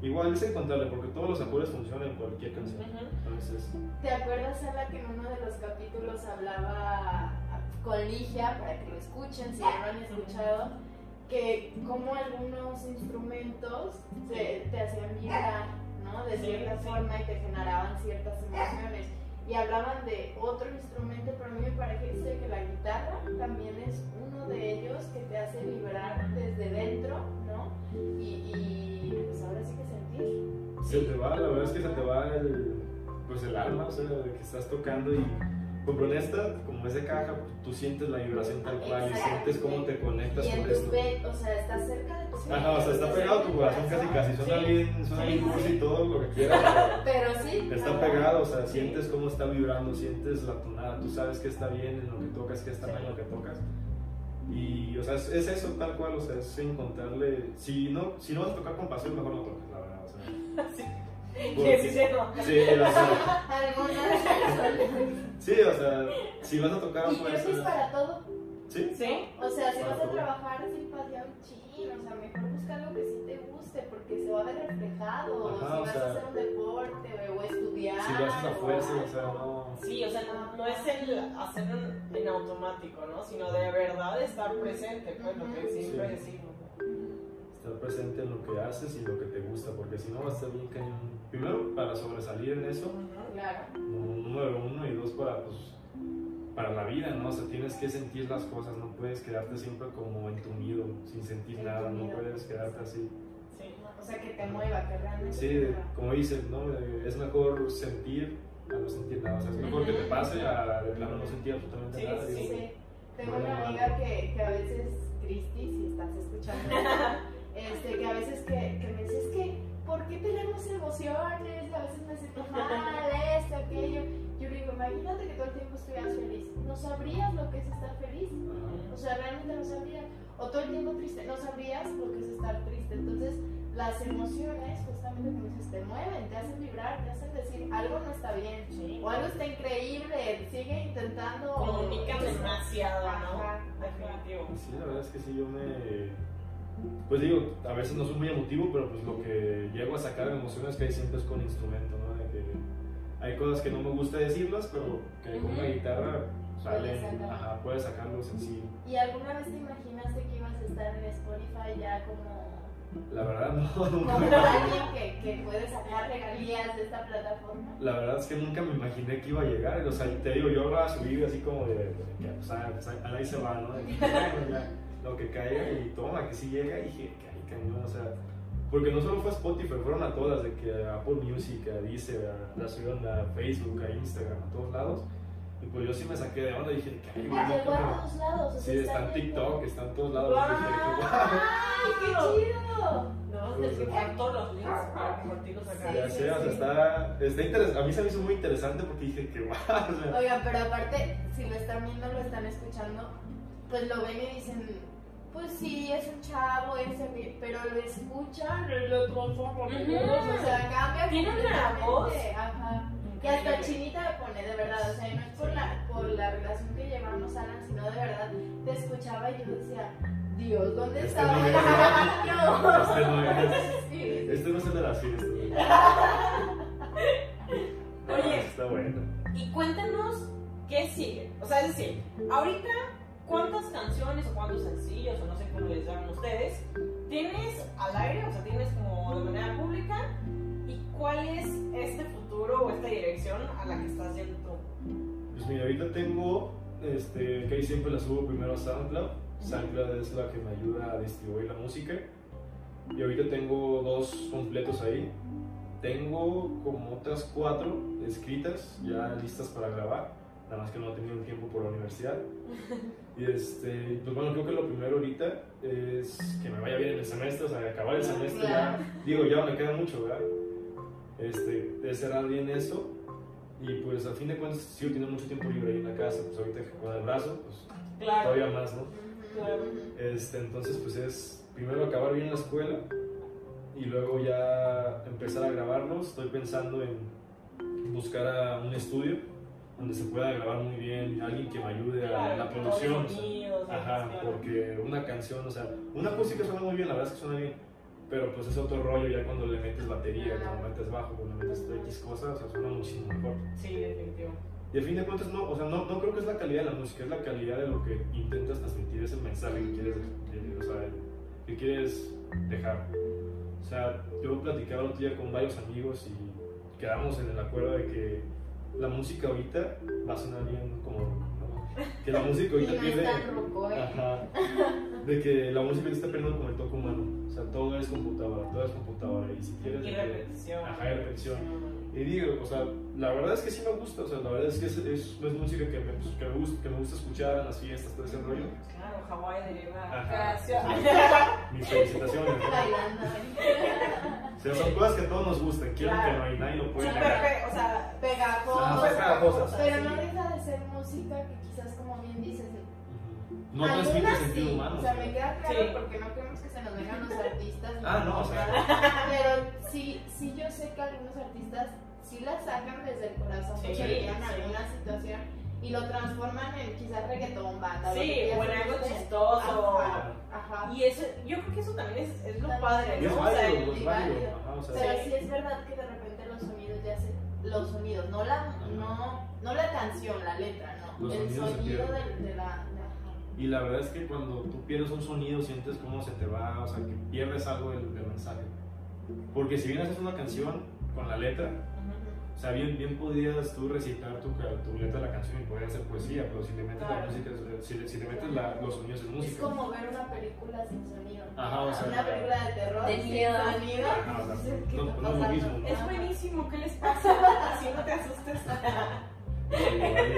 igual es encontrarle, porque todos los acordes funcionan en cualquier canción. Ujú. Entonces, ¿Te acuerdas, Ala, que en uno de los capítulos hablaba con Ligia, para que lo escuchen, si no lo han escuchado, que como algunos instrumentos se- te hacían vibrar, ¿no? De Sí, cierta sí. forma y te generaban ciertas emociones. Y hablaban de otro instrumento, pero a mí me parece que la guitarra también es uno de ellos que te hace vibrar desde dentro, ¿no? Y, y pues ahora sí que sentir. se te va, la verdad es que se te va el, pues el alma, o sea, de que estás tocando y, ejemplo, en esta, como es de caja, tú sientes la vibración tal cual y sientes cómo te conectas Y con esto. ve- o sea, está cerca de tus Ajá, o sea, está pegado tu corazón casi casi, suena Sí. bien, suena bien Sí, cursi sí. y todo lo que quieras, pero- sí. Está ajá. pegado, o sea, sientes cómo está vibrando, sientes la tonada, tú sabes que está bien en lo que tocas, que está mal en lo que tocas. Y, o sea, es, es eso tal cual, o sea, es encontrarle. Si no, si no vas a tocar con pasión, mejor no toques, la verdad, o sea. Sí. porque- Sí, sí, no. sí, sí, o sea, si vas a tocar a Y creo que es fuerza. para todo. Sí, Sí. O sea, si Para vas a todo. trabajar sin pasión, chin, o sea, mejor busca algo que sí te guste, porque se va a ver reflejado. Ajá, si o vas a hacer un deporte o, estudiar. si lo haces a o fuerza, o sea, no. Sí, o sea, no, no es el hacerlo en automático, ¿no? Sino de verdad estar presente, pues lo que siempre Sí. decimos. Estar presente en lo que haces y lo que te gusta, porque si no va a estar bien cañón. Primero, para sobresalir en eso. Claro. número uno y dos para pues para la vida, ¿no? O sea, tienes que sentir las cosas, no puedes quedarte siempre como entumido, sin sentir nada, no puedes quedarte así. Sí. O sea, que te mueva, que realmente Sí, te mueva. como dices, ¿no? Eh, Es mejor sentir a no sentir nada, o sea, es mejor que te pase a de plano no sentir absolutamente Sí, nada. sí, digo, Sí. Tengo una amiga que, que a veces, Cristi, si estás escuchando, este, que a veces que, que me dice, es que, ¿por qué tenemos emociones? A veces me siento mal, esto, aquello. Yo le digo, imagínate que todo el tiempo estuvieras feliz. No sabrías lo que es estar feliz. O sea, realmente no sabrías. O todo el tiempo triste, no sabrías lo que es estar triste. Entonces, las emociones, justamente como dices, te mueven, te hacen vibrar, te hacen decir, algo no está bien. Sí. O algo está increíble, sigue intentando. Comunican demasiado, Ajá, ¿no? ajá. Definitivo. Sí, la verdad es que sí, yo me... Pues digo, a veces no soy muy emotivo, pero pues lo que llego a sacar de emociones que hay siempre es con instrumento, ¿no? De que hay cosas que no me gusta decirlas, pero que con una Ujú. guitarra salen, ajá, puedes sacarlo sencillo. ¿Y alguna vez te imaginaste que ibas a estar en Spotify ya como, La verdad no, nunca como alguien que, que puede sacar regalías de esta plataforma? La verdad es que nunca me imaginé que iba a llegar, o sea, te digo, yo la subí así como de, que pues, pues, ahí se va, ¿no? Lo que caiga y toma, que sí llega y dije, ay, cañón, o sea, porque no solo fue a Spotify, fueron a todas, de que a Apple Music, a Deezer, a, la subieron a Facebook, a Instagram, a todos lados. Y pues yo sí me saqué de onda y dije, ay, güey, no, Llegó a todos lados. o Sí, sea, está en TikTok, está en todos lados. ¡Guau! Dije. ¡Ay, qué chido! No, es que poner todos los links para compartirlos acá. Sí, Ya sí, sé, o sea, sí. está, está interesante. A mí se me hizo muy interesante porque dije que guau. o sea, Oigan, pero aparte, si lo están viendo, lo están escuchando, pues lo ven y dicen, pues sí, es un chavo, es así", pero lo escuchan, lo transforman, Ujú. o sea, cambia Tiene una voz. Ajá. Y hasta chinita me pone, de verdad, o sea, no es por la, por la relación que llevamos, Alan, sino de verdad, te escuchaba y yo decía, Dios, ¿dónde Este estaba no el niño? Este no es. Sí. Este no es el de las fiestas. Oye. Está bueno. Y cuéntanos qué sigue. O sea, es decir, ahorita, ¿cuántas canciones o cuántos sencillos, o no sé cómo les llaman ustedes, tienes al aire? O sea, tienes como de manera pública. ¿Y cuál es este futuro o esta dirección a la que estás yendo tú? Pues mira, ahorita tengo, este, que ahí siempre la subo primero a SoundCloud. SoundCloud es la que me ayuda a distribuir la música. Y ahorita tengo dos completos ahí. Tengo como otras cuatro escritas, ya listas para grabar. Nada más que no he tenido el tiempo por la universidad. Y este, pues bueno, creo que lo primero ahorita es que me vaya bien en el semestre, o sea, acabar el semestre ya. Digo, ya me queda mucho, ¿verdad? Este, de cerrar bien eso. Y pues a fin de cuentas sigo teniendo mucho tiempo libre ahí en la casa, pues ahorita que con el brazo, pues Claro. todavía más, ¿no? Claro. Este, entonces pues es primero acabar bien la escuela y luego ya empezar a grabarlos. Estoy pensando en buscar a un estudio donde se pueda grabar muy bien, alguien que me ayude a la producción. Ajá, porque una canción, o sea, una acústica suena muy bien, la verdad es que suena bien, pero pues es otro rollo ya cuando le metes batería, cuando metes bajo, cuando metes X cosas, o sea, suena muchísimo mejor. Sí, definitivo. Y a fin de cuentas, no, o sea, no, no creo que es la calidad de la música, es la calidad de lo que intentas transmitir, es el mensaje que quieres, eh, o sea, que quieres dejar. O sea, yo platicaba otro día con varios amigos y quedamos en el acuerdo de que la música ahorita va a sonar bien como ¿no? que la música ahorita pierde ¿eh? ajá, de que la música ahorita está perdiendo como el toque humano o sea todo es computadora todo es computadora y si quieres Y repetición. ajá y repetición y digo, o sea, la verdad es que sí me gusta, o sea, la verdad es que es, es, es música que me, pues, que, me gusta, que me gusta escuchar en las fiestas, todo ese rollo. Claro, Hawái deriva. Mis felicitaciones. ¿no? Bailando. O sea, son cosas que a todos nos gustan, quiero Claro. que no hay nadie lo puede Súper negar. pe- o sea, Pegajosa. Súper pegajosas. Pero no deja de ser música que quizás, como bien dices, Ujú. No transmite sentido sí. humano. O sea, me queda claro Sí. porque no queremos que se nos vengan los artistas. Ah, no, o sea. Pero sí, sí yo sé que algunos artistas sí la sacan desde el corazón Sí, porque vivían sí. alguna situación y lo transforman en quizás reggaetón, banda. sí, o en algo hacer. chistoso. Ajá, ajá. Y eso, yo creo que eso también es, es lo padre. O sea, válido, el- es válido. válido. Ajá, o sea, Pero Sí. sí es verdad que de repente los sonidos ya se... Los sonidos, no la, no, no la canción, la letra, no. Los el sonido de la... Y la verdad es que cuando tú pierdes un sonido sientes cómo se te va, o sea, que pierdes algo del, del mensaje. Porque si bien haces una canción con la letra, o sea, bien, bien podías tú recitar tu, tu letra de la canción y podría ser poesía, pero si le metes la Claro. música, es- si, le- si le metes la- los sonidos es Es música. como ver una película sin sonido. Ajá, o sea, una película de terror de sin miedo. sonido. Ajá, o sea, Dices, ¿qué no- está no es mismo. Es buenísimo, ¿qué les pasa? Así no te asustes. Sí,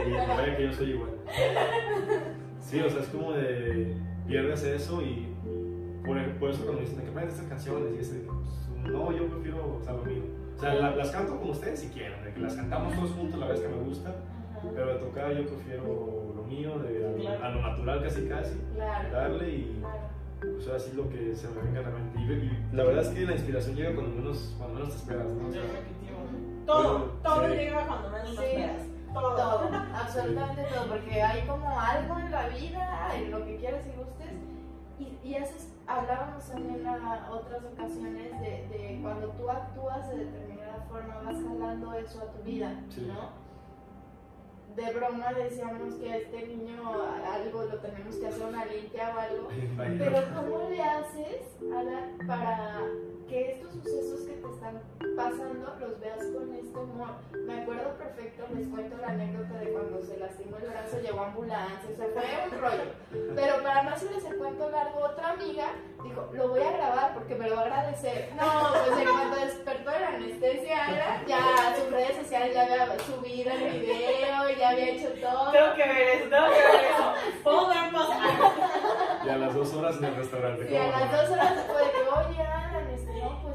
igual, y- que yo soy igual. Sí, o sea, es como de pierdes eso y por, por eso cuando dicen que metes estas canciones y ese, pues, no, yo prefiero o sea, lo mío. O sea, la- las canto con ustedes si quieren, de que las cantamos todos juntos la vez que me gusta, pero de tocar yo prefiero lo mío, de, a, lo- Claro. a lo natural casi casi, Claro. darle y Claro. pues así lo que se me venga a la mente. Y, y la verdad es que la inspiración llega cuando menos, cuando menos te esperas, ¿no? O sea. Todo, Bueno, todo sí. llega cuando menos Sí. esperas. Todo. Todo, absolutamente todo, porque hay como algo en la vida, en lo que quieras y gustes, y, y eso es- hablábamos también a otras ocasiones de, de cuando tú actúas de determinada forma, vas jalando eso a tu vida, Sí. ¿no? De broma decíamos que a este niño algo lo tenemos que hacer una limpia o algo, pero ¿cómo le haces, para que estos sucesos que te están pasando los veas con este humor? Me acuerdo perfecto, les cuento la anécdota de cuando se lastimó el brazo, llegó ambulancia, o sea, fue un rollo. Pero para no hacerles el cuento largo, otra amiga dijo, lo voy a grabar porque me lo va a agradecer. No, pues en cuanto despertó de la anestesia, ya sus redes sociales ya había subido el video, ya había hecho todo. Tengo que ver eso, tengo que ver eso. ¿Puedo dar pausa? Y a las dos horas en el restaurante. Y a ¿cómo las dos horas fue de que, oye,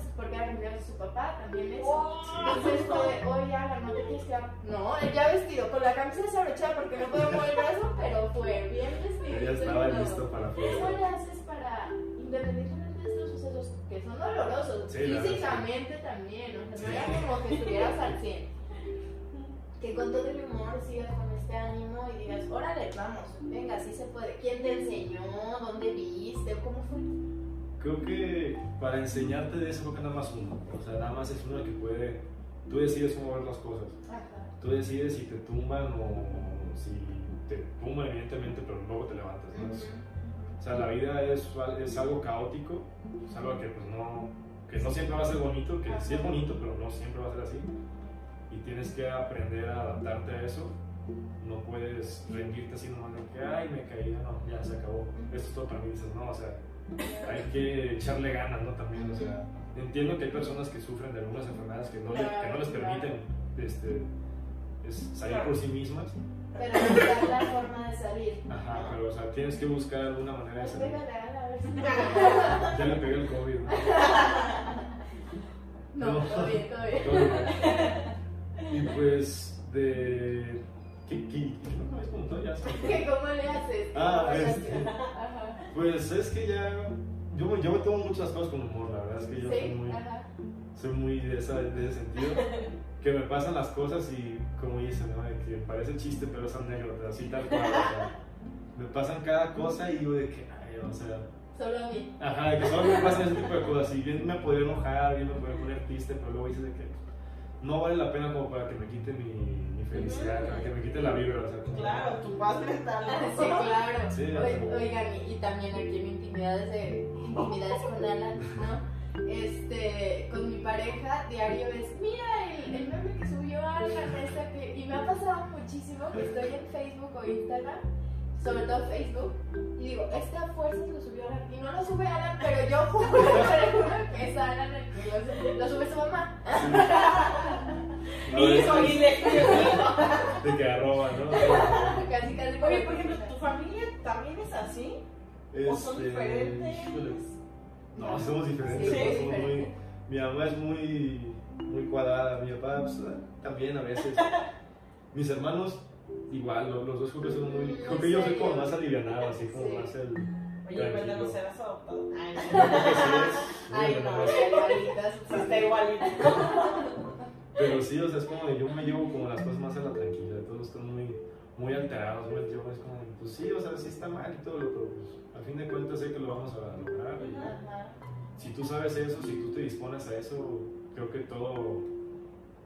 pues, porque era cumpleaños de su papá, también eso. Entonces fue de, oye, Alan, ¿no te quieres quedar? No, él ya vestido, con la camisa desabrochada porque no podía mover el brazo, pero fue bien vestido. Ya estaba listo para la Eso fiesta. le haces para, independientemente de estos sucesos que son dolorosos, Sí, físicamente también, o sea, no era como que estuvieras al 100. Que con todo el humor sigas con este ánimo y digas, órale, vamos, venga, sí se puede. ¿Quién te enseñó? ¿Dónde viste? ¿Cómo fue? Creo que para enseñarte de eso creo que nada más uno. O sea, nada más es uno el que puede. Tú decides cómo ver las cosas. Tú decides si te tumban o si te tumban, evidentemente, pero luego te levantas. ¿no? O sea, la vida es, es algo caótico, es algo que pues no, que no siempre va a ser bonito, que sí es bonito, pero no siempre va a ser así. Y tienes que aprender a adaptarte a eso. No puedes rendirte así nomás de que, ay, me caí, no, ya se acabó. Esto es todo para mí, dices, no, o sea, hay que echarle ganas, ¿no? También, o sea, entiendo que hay personas que sufren de algunas enfermedades que no, le- que no les permiten este, es salir por sí mismas. Pero buscar la forma de salir. Ajá, pero o sea, tienes que buscar alguna manera de salir. Ya le pegué el COVID, ¿no? No, No. todo bien, todo bien. Todo bien. Y pues, de. ¿Qué, qué, qué ¿Cómo le haces? Ah, ¿Cómo le este. Pues es que ya. Yo, me- yo me tomo muchas cosas con humor, la verdad es que yo soy muy, soy muy de, esa, de ese sentido. Que me pasan las cosas y, como dicen, ¿no? De que parece chiste, pero es anécdota, así tal cual. o sea, me pasan cada cosa y digo de que, ay, o sea. Solo a mí. Ajá, de que solo me pasan ese tipo de cosas. Y bien me podría enojar, bien me podría poner triste, pero luego dices de que no vale la pena como para que me quite mi, mi felicidad, para que me quite la vibra. O sea, como- Claro, tu paz mental. ¿no? Sí, claro. Sí, o. Oigan, y, y también aquí en intimidades de intimidades con Alan, ¿no? Este, con mi pareja, diario es, mira el, el meme que subió Alan, esta que, y me ha pasado muchísimo que estoy en Facebook o Instagram, sobre todo Facebook, y digo, este a fuerzas lo subió Alan, y no lo sube Alan, pero yo juro, que es Alan el que lo sube, lo sube su mamá. No, Mi hijo, y le De que arroba, ¿no? Casi, casi. Oye, por ejemplo, ¿tu familia también es así? ¿O son Este, diferentes? No, somos diferentes. Sí, ¿no? Somos diferente. muy, mi mamá es muy, muy cuadrada, mi papá pues, también a veces. Mis hermanos, igual, los, los dos creo que son muy. Creo que yo soy como más alivianado, así como Sí. más el. Oye, tranquilo. cuéntanos, ¿serás adoptado? Ay, es- Ay, no, está igualito. Pero sí, o sea, es como de yo me llevo como las cosas más a la tranquila, todos están muy, muy alterados, muy yo es como de, pues sí, o sea, sí está mal y todo, pero pues a fin de cuentas sé que lo vamos a lograr. y Ajá. si tú sabes eso, si tú te dispones a eso, creo que todo,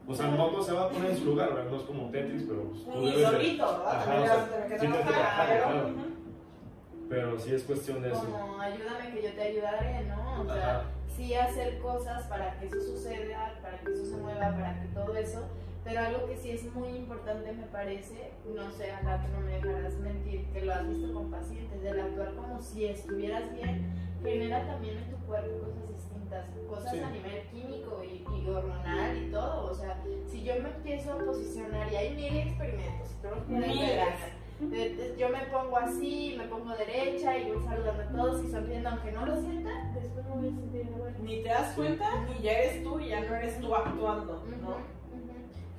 o sea, no todo se va a poner en su lugar, ¿verdad? No es como Tetris, pero pues, tú debes de- solito, ¿verdad? Ajá, o sea, que trabajar, claro. Pero sí es cuestión de eso. Como ayúdame que yo te ayudaré, ¿no? O sea, Ajá. sí hacer cosas para que eso suceda, para que eso se mueva, para que todo eso. Pero algo que sí es muy importante me parece, no sé, Ana, tú no me dejarás mentir, que lo has visto con pacientes, del actuar como si estuvieras bien, genera también en tu cuerpo cosas distintas, cosas Sí. a nivel químico y, y hormonal y todo. O sea, si yo me empiezo a posicionar, y hay mil experimentos, yo me pongo así, me pongo derecha y voy saludando a todos y sonriendo, aunque no lo sienta, después me voy a sentir igual. Ni te das cuenta y ya eres tú y ya no eres tú actuando, ¿no? ujú.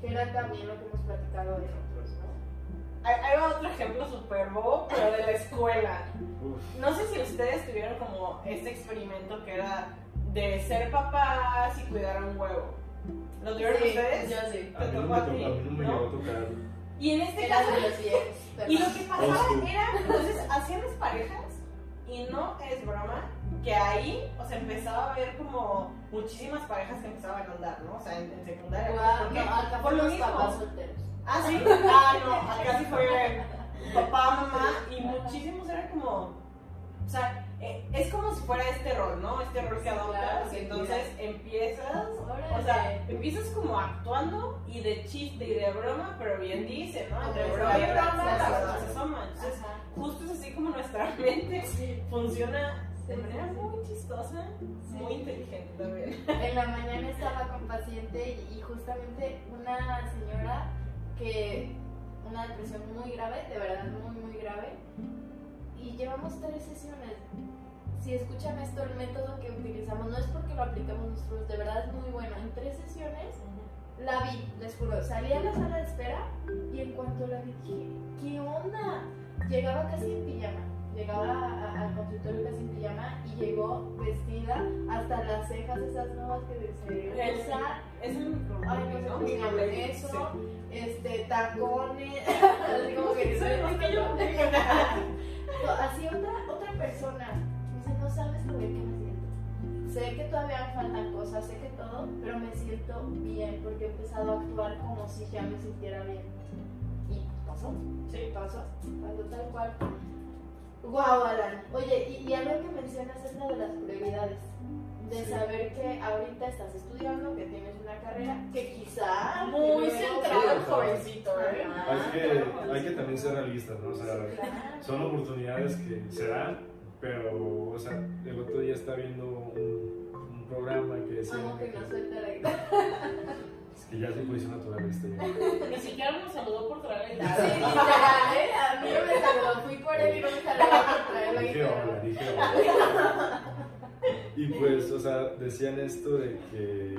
Que era también lo que hemos platicado de ¿no? Va otro ejemplo super bobo, pero de la escuela. No sé si ustedes tuvieron como este experimento que era de ser papás y cuidar a un huevo. ¿Lo tuvieron Sí, ustedes? Yo sí. a mí no me, tocó a ti, a mí no me ¿no? llegó a tocar. Y en este Era caso, de los viejos. y lo que pasaba Old era, entonces hacían las parejas y no es broma, que ahí, o sea, empezaba a haber como muchísimas parejas que empezaban a andar, ¿no? O sea, en, en secundaria. Guau, no, acá por los mismo. papás solteros. Ah, sí. Ah, no, acá fue papá, mamá y muchísimos eran como. O sea, eh, es como si fuera este rol, ¿no? Este rol que adoptas. Claro, entonces empiezas, o sea, empiezas como actuando y de chiste y de broma, pero bien dice, ¿no? Entre broma y broma, la verdad se asoma. Entonces, justo es así como nuestra mente funciona de manera muy chistosa, muy inteligente también. En la mañana estaba con paciente y justamente una señora que una depresión muy grave, de verdad muy muy grave, y llevamos tres sesiones. Si escuchan esto, el método que utilizamos no es porque lo aplicamos nosotros, de verdad es muy bueno. En tres sesiones la vi, les juro, salí a la sala de espera y en cuanto la vi dije, ¿qué onda? Llegaba casi en pijama, llegaba al consultorio casi en pijama y llegó vestida hasta las cejas esas nuevas que se usan. Es el Ay, no se llama eso, este, tacones, así como que Soy más que yo. Así otra, otra persona, dice, no sabes lo bien que me siento. Sé que todavía me faltan cosas, sé que todo, pero me siento bien porque he empezado a actuar como si ya me sintiera bien. Y pasó, Sí. pasó, pasó tal cual. Guau, Alan. Oye, y, y algo que mencionas es la de las prioridades. De Sí. saber que ahorita estás estudiando, que tienes una carrera, que quizá... Muy el Sí, jovencito, ¿eh? Hay que, hay que también ser realistas, ¿no? O sea, Claro. son oportunidades que se dan, pero, o sea, el otro día estaba viendo un, un programa que decía Amo que que, no suelta la que ya mi posición natural este. Ni siquiera nos saludó por traer el Sí, literal, ¿eh? A mí no me saludó, fui por él y no me saludó por traer la Dije guitarra. hola, dije hola. Y pues, o sea, decían esto de que,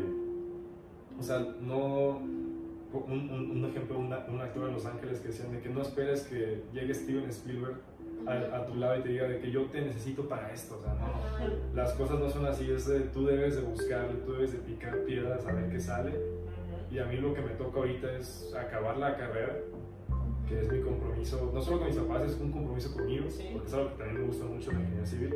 o sea, no, un, un- un ejemplo, una- un actor en Los Ángeles que decían de que no esperes que llegue Steven Spielberg a, a tu lado y te diga de que yo te necesito para esto, o sea, no. Las cosas no son así, es de, tú debes de buscarle, tú debes de picar piedras a ver qué sale. Y a mí lo que me toca ahorita es acabar la carrera, que es mi compromiso, no solo con mis papás, es un compromiso conmigo, Sí. porque es algo que también me gusta mucho la ingeniería civil.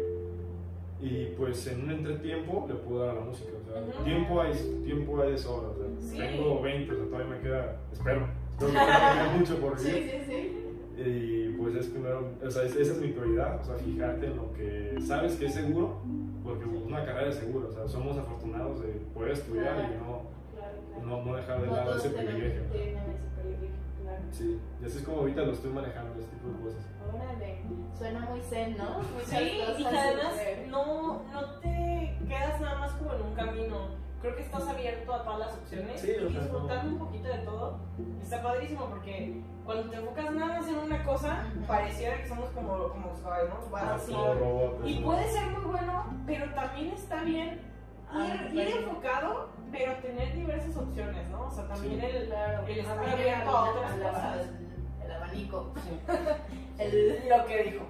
Y pues en un entretiempo le puedo dar a la música, o sea, Ujú. tiempo, hay, tiempo hay de sobra, o sea, Sí. tengo 20, o sea, todavía me queda, espero, espero que me queda mucho por Sí, vivir. sí, sí. Y pues es primero, o sea, es- esa es mi prioridad, o sea, fijarte en lo que sabes que es seguro, porque una carrera es segura, o sea, somos afortunados de poder estudiar y no. No, no dejar de No lado ese privilegio. tienen ese privilegio, claro. Sí, y así es como ahorita lo estoy manejando, este tipo de cosas. Órale, suena muy zen, ¿no? Muchas Sí, y cosas que además no, no te quedas nada más como en un camino. Creo que estás abierto a todas las opciones Sí, o y sea, disfrutando no. un poquito de todo. Está padrísimo porque cuando te enfocas nada más en una cosa, pareciera que somos como, como ¿no? Vas así. Y puede ser muy bueno, pero también está bien ir, ir enfocado, pero tener diversas opciones, ¿no? O sea, también Sí. el, Claro, el estar abierto a otras cosas. El abanico. el- lo que dijo.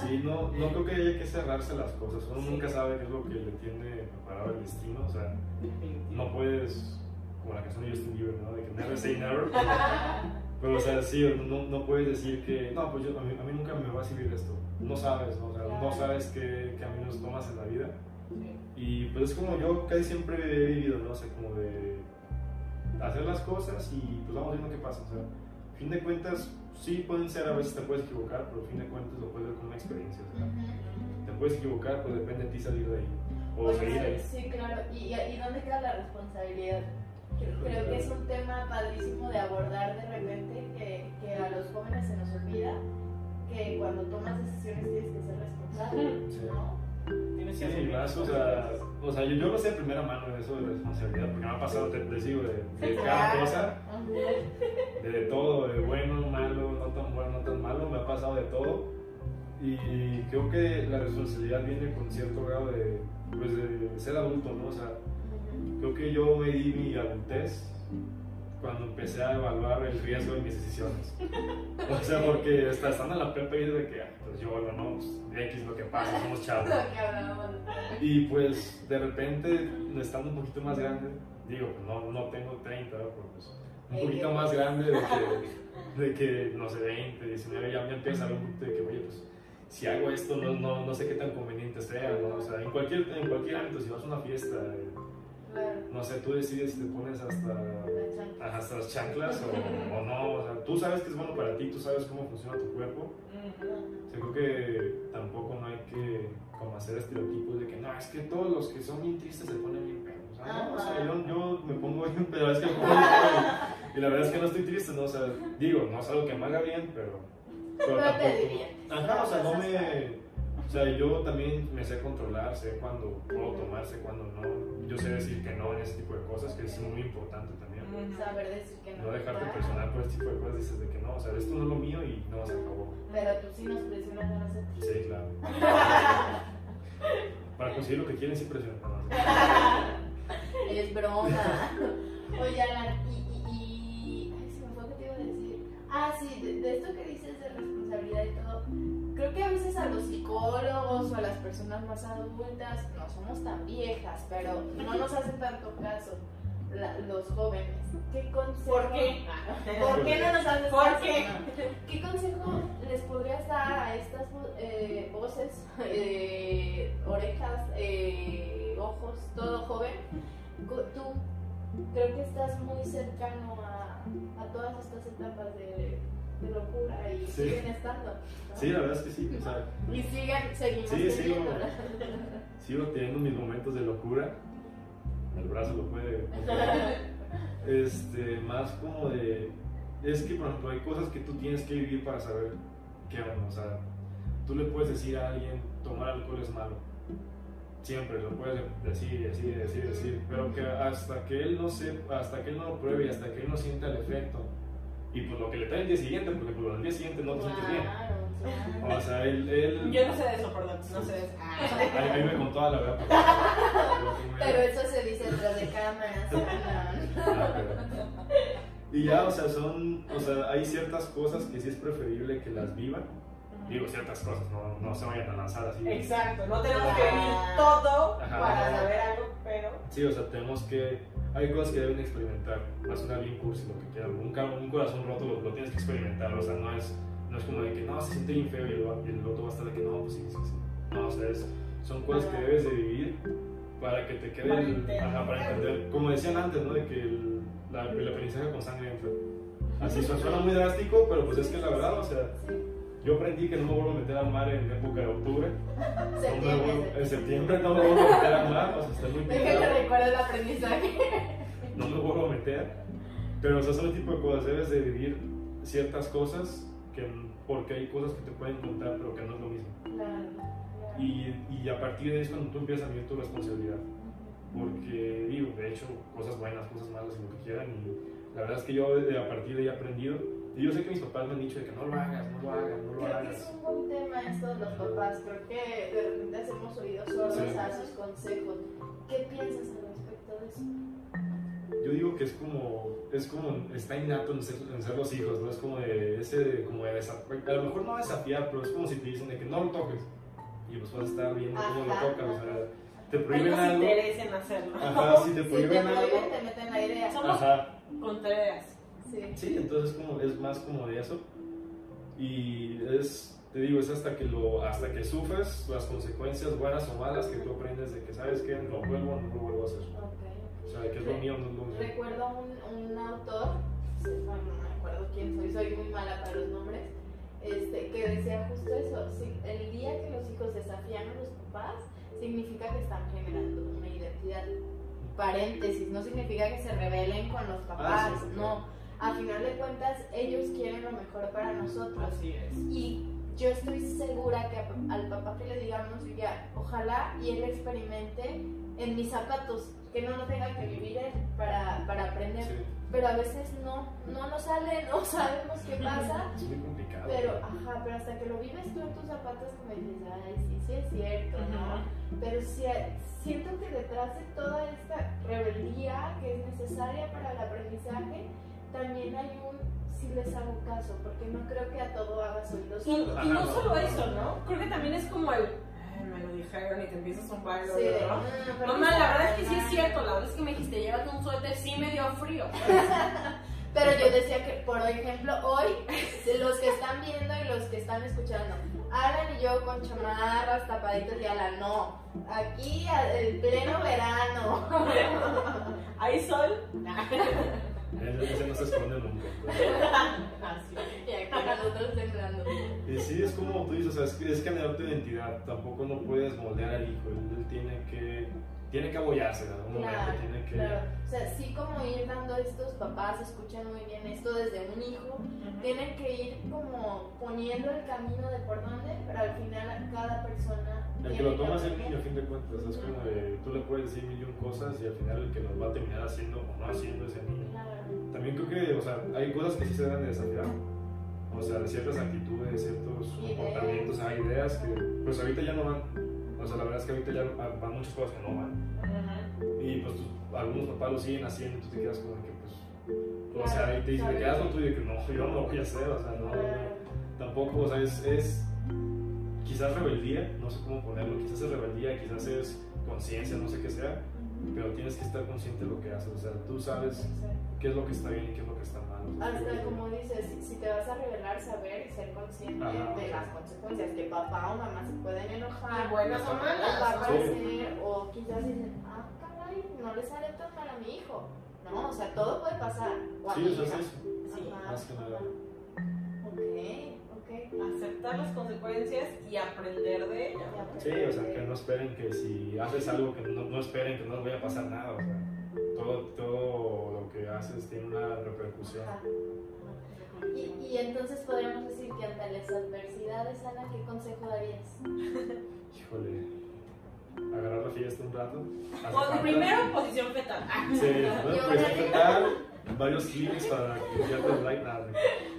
Sí, no, no creo que haya que cerrarse las cosas. Uno nunca sabe qué es lo que le tiene preparado el destino. O sea, no puedes, como la canción de Justin Bieber, ¿no? De que never say never. Pero, o sea, sí, no, no puedes decir que, no, pues yo, a, mí, a mí nunca me va a servir esto. No sabes, ¿no? O sea, no sabes qué caminos tomas en la vida. Y pues es como yo casi siempre he vivido, ¿no? O sea, como de hacer las cosas y pues vamos viendo qué pasa. O sea, a fin de cuentas, sí pueden ser, a veces te puedes equivocar, pero a fin de cuentas lo puedes ver como una experiencia. o sea, te puedes equivocar, pues depende de ti salir de ahí. O Oye, ahí. sí, claro. ¿Y, ¿Y dónde queda la responsabilidad? Creo, que es un tema padrísimo de abordar de repente que, que a los jóvenes se nos olvida que cuando tomas decisiones tienes que ser responsable. ¿no? Tienes Sí, que más, o sea, o sea yo, yo lo sé de primera mano de eso de responsabilidad, porque me ha pasado, te, te digo, de, de cada cosa, de, de todo, de bueno, malo, no tan bueno, no tan malo, me ha pasado de todo. Y creo que la responsabilidad viene con cierto grado de, pues, de ser adulto, ¿no? O sea, creo que yo me di mi adultez cuando empecé a evaluar el riesgo de mis decisiones. O sea, porque hasta estando en la prepa y de que, "Ay, pues yo, bueno, no, pues, X lo que pasa, somos chavos. Lo. Y pues de repente, estando un poquito más grande, digo, no, no tengo 30, ¿verdad? Pero, pues, un poquito más grande de que, de que, no sé, 20, 19, ya me empieza a ver un poquito de que, oye, pues si hago esto, no, no, no sé qué tan conveniente sea, ¿no? O sea, en cualquier, en cualquier ámbito, si vas a una fiesta, Claro, no sé, tú decides si te pones hasta, hasta las chanclas o, o no, o sea, tú sabes que es bueno para ti, tú sabes cómo funciona tu cuerpo. O sea, creo que tampoco no hay que como hacer estereotipos de que no, es que todos los que son bien tristes se ponen bien pedos. O sea, no, o sea, yo, yo me pongo bien pedo, es que me pongo bien pedo y, la verdad es que no estoy triste, ¿no? O sea, digo, no es algo que me haga bien, pero. Pero te tampoco- diviertes. Ajá, o sea, no me. O sea, yo también me sé controlar, sé cuándo puedo tomar, sé cuándo no. Yo sé decir que no en ese tipo de cosas, que es muy importante también. Saber decir que no. No dejarte presionar por este tipo de cosas, dices de que no, o sea, esto no es lo mío y no se acabó. Pero tú sí nos presionas a nosotros. Sí, claro. Para conseguir lo que quieren, sí presionan. Es broma. Oye, Alan, sí, de, de esto que dices de responsabilidad y todo. Creo que a veces a los psicólogos o a las personas más adultas, no somos tan viejas, pero no nos hacen tanto caso la- los jóvenes. ¿Qué consejo? ¿Por qué? ¿Por qué no nos haces ¿Por caso? qué? ¿Qué consejo les podrías dar a estas eh, voces, eh, orejas, eh, ojos, todo joven? Tú creo que estás muy cercano a, a todas estas etapas de, de locura y Sí. siguen estando. ¿no? Sí, la verdad es que sí. O sea, Y siguen, seguimos Sí, sigo. teniendo mis momentos de locura. El brazo lo puede. Este, más como de. Es que, por ejemplo, hay cosas que tú tienes que vivir para saber qué onda. O sea, tú le puedes decir a alguien: tomar alcohol es malo. Siempre lo puedes decir, decir, decir, decir. Pero que hasta que él no sepa, hasta que él no lo pruebe y hasta que él no sienta el efecto. Y pues lo que le trae el día siguiente, porque pues, al día siguiente no te sientes bien. Claro. O sea, él. él Yo no sé de eso, perdón. No sé de eso. a mí me contó a la verdad. porque- Pero eso se dice detrás de cámaras. Ah, Y ya, o sea, son, o sea, hay ciertas cosas que sí es preferible que las vivan. Digo, ciertas cosas, no, no se vayan a lanzar así. Exacto, no tenemos que vivir todo Ajá. para saber algo, pero. Sí, o sea, tenemos que, hay cosas que deben experimentar. Va a sonar bien cursi lo que quieran. Un, un corazón roto lo, lo tienes que experimentar, o sea, no es, no es como de que no, se siente bien feo y el, y el otro va a estar de que no, pues sí, sí, sí. No, o sea, es- son cosas que debes de vivir para que te quede Para el, entender. ajá, para entender. Como decían antes, ¿no? De que el, la- el aprendizaje con sangre entra. Así suena suena muy drástico, pero pues es que la verdad, o sea, yo aprendí que no me vuelvo a meter al mar en época de octubre. No Septiembre, vuelvo- en septiembre no me vuelvo a meter al mar, o sea, está muy que picado. recuerde el aprendizaje. No me vuelvo a meter. Pero, o sea, son el tipo de cosas. Debes de vivir ciertas cosas que, porque hay cosas que te pueden contar, pero que no es lo mismo. Claro, claro. Y, y a partir de ahí es cuando tú empiezas a vivir tu responsabilidad. Porque, digo, de hecho, cosas buenas, cosas malas, lo que quieran. Y la verdad es que yo de- a partir de ahí he aprendido. Y yo sé que mis papás me han dicho de que no lo hagas, no lo hagas, no lo Creo que es hagas. un buen tema esto de los papás. Creo que de repente hacemos oídos sordos Sí. a sus consejos. ¿Qué piensas al respecto de eso? Yo digo que es como, es como, está innato en ser, en ser los hijos, ¿no? Es como de, ese, de- como de desafiar, a lo mejor no desafiar, pero es como si te dicen de que no lo toques. Y pues vas a estar viendo cómo lo Ajá, tocas, o sea, ajá. te prohíben algo. interés en hacerlo. Ajá, si te Si te prohíben algo. prohíben, te meten la idea. Somos Ajá, contreras. Sí. sí, entonces como, es más como de eso. Y es, te digo, es hasta que, lo, hasta que sufres las consecuencias buenas o malas que tú aprendes de que, ¿sabes qué? Lo vuelvo o no lo vuelvo a hacer. Ok. O sea, que es lo mío, no es lo mío. Recuerdo un, un autor, bueno, no me acuerdo quién soy, soy muy mala para los nombres, este, que decía justo eso, si el día que los hijos desafían a los papás, significa que están generando una identidad. Paréntesis, no significa que se rebelen con los papás, Ah, sí, sí, no. A final de cuentas, ellos quieren lo mejor para nosotros. Así es. Y yo estoy segura que a- al papá que le digamos, ya, ojalá y él experimente en mis zapatos, que no lo tenga que vivir él para, para aprender. Sí, Pero a veces no, no nos sale, no sabemos qué pasa. es muy complicado. Pero, ajá, pero hasta que lo vives tú en tus zapatos, como dices, ay, sí, sí es cierto, ¿no? Pero sí, siento que detrás de toda esta rebeldía que es necesaria para el aprendizaje, también hay un si les hago caso, porque no creo que a todo hagas oídos Y, y no solo eso, ¿no? Creo que también es como el. "Ay, me lo dijeron y te empiezas a zumbar el Sí, oído, ¿no? "Mm, pero Mamá, no la verdad es que sí es cierto. La verdad es que me dijiste, llévate un suéter, sí me dio frío. Pero yo decía que, por ejemplo, hoy, los que están viendo y los que están escuchando, Alan y yo con chamarras, tapaditos y Alan, no. Aquí, el pleno verano. ¿Hay sol? Ese, ese no se esconde nunca. Así. y temblando. Y sí, es como tú dices, o sea, es, es generar tu identidad. Tampoco no puedes moldear al hijo. Él tiene que tiene que apoyarse en algún Claro, momento, tiene que... claro. O sea, sí como ir dando estos papás, escuchan muy bien esto desde un hijo, tienen que ir como poniendo el camino de por dónde, pero al final cada persona... El que lo toma es el niño, a fin de cuentas. Es como de, tú le puedes decir mil y un cosas y al final el que los va a terminar haciendo o no haciendo es el niño. Claro. También creo que, o sea, hay cosas que sí se deben de desafiar. O sea, ciertas actitudes, ciertos Ideas. comportamientos, hay ideas que, pues ahorita ya no van. O sea, la verdad es que ahorita ya van muchas cosas que no van. Y pues algunos papás lo siguen haciendo y tú te quedas como que, pues, o sea, y te dicen, quedas con tú y que no, yo no lo voy a hacer, o sea, no, Claro. tampoco, o sea, es, es quizás rebeldía, no sé cómo ponerlo, quizás es rebeldía, quizás es conciencia, no sé qué sea, pero tienes que estar consciente de lo que haces, o sea, tú sabes qué es lo que está bien y qué es lo que está mal. o sea, Hasta como dices, si- te vas a revelar, saber y ser consciente Ajá. de las consecuencias, que papá o mamá se pueden enojar, Y buenas o malas. va a Sí. o quizás dicen, ah, caray, no le sale tan mal a mi hijo. No, o sea, todo puede pasar. O a Sí, mi o sea, hija. es eso. Sí, más que nada. ok. Aceptar las consecuencias y aprender de ellas. Sí, o sea, que no esperen que si haces algo que no, no esperen que no les vaya a pasar nada, o sea, todo, todo lo que haces tiene una repercusión. Ajá. Y, y entonces podríamos decir que ante las adversidades, Ana, ¿qué consejo darías? Híjole, agarrar la fiesta un rato. Pues, primero, posición fetal. Sí, bueno, Yo pues ahora- tal, varios clics para que ya te like nada.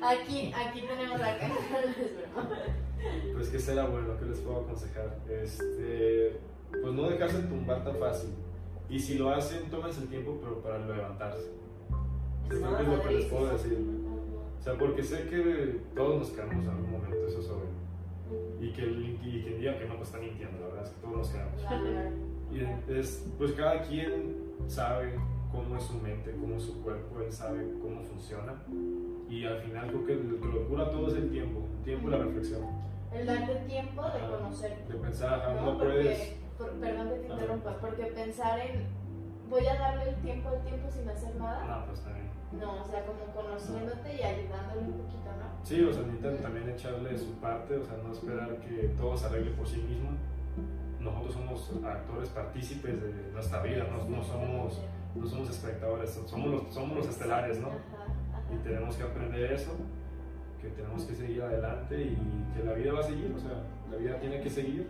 Aquí, aquí tenemos la caja. Pues que será bueno, ¿qué les puedo aconsejar? Este, pues no dejarse tumbar tan fácil. Y si lo hacen, tómense el tiempo, pero para levantarse. Yo creo que es lo que les puedo decir. O sea, porque sé que todos nos quedamos en algún momento, eso es obvio. Y que, el- y quien diga que no, pues está mintiendo, la verdad es que todos nos quedamos. Y es, pues cada quien sabe cómo es su mente, cómo es su cuerpo, él sabe cómo funciona. Y al final creo que lo que lo cura todo es el tiempo, el tiempo y la reflexión. El darte tiempo de Ajá. conocerte. De pensar, ah, ¿no? no puedes... Porque, por- perdón que te Ajá. interrumpa, porque pensar en voy a darle el tiempo al tiempo sin hacer nada, No, pues también. no, o sea, como conociéndote y ayudándole un poquito, ¿no? Sí, o sea, necesitan también echarle su parte, o sea, no esperar que todo se arregle por sí mismo. Nosotros somos actores partícipes de nuestra vida, no, no somos, no somos espectadores, somos los, somos los estelares, ¿no? Y tenemos que aprender eso, que tenemos que seguir adelante y que la vida va a seguir, o sea, la vida tiene que seguir.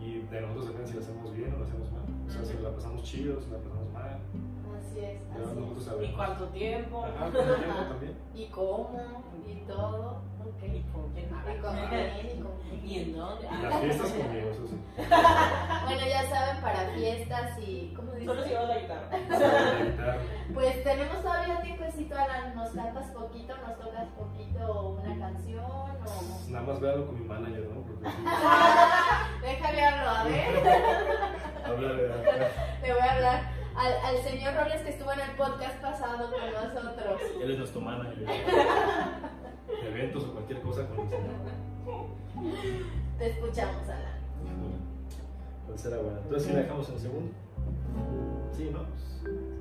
Y de nosotros depende si lo hacemos bien o lo hacemos mal. O sea, si la pasamos chido, si la pasamos mal. Así es, así es. ¿Y cuánto tiempo? Ajá, el tiempo también. Y cómo, y todo, ok. ¿Y con quién? Y con quién, y con quién. ¿Y en dónde? Y las fiestas conmigo, eso sí. Bueno, ya saben, para fiestas y. ¿Cómo Solo si dices? llevas la guitarra. La guitarra. Pues tenemos todavía tiempecito, Alan. Nos cantas poquito, nos tocas poquito una canción o. Nada más véalo con mi manager, ¿no? Porque Déjale hablo, a ver. habla de. Le voy a hablar al, al señor Robles que estuvo en el podcast pasado con nosotros. Él es nuestro manager. Eventos o cualquier cosa con el señor. Te escuchamos, Alan. ¿Cuál será bueno? Entonces, si la dejamos en segundo. Sí, ¿no?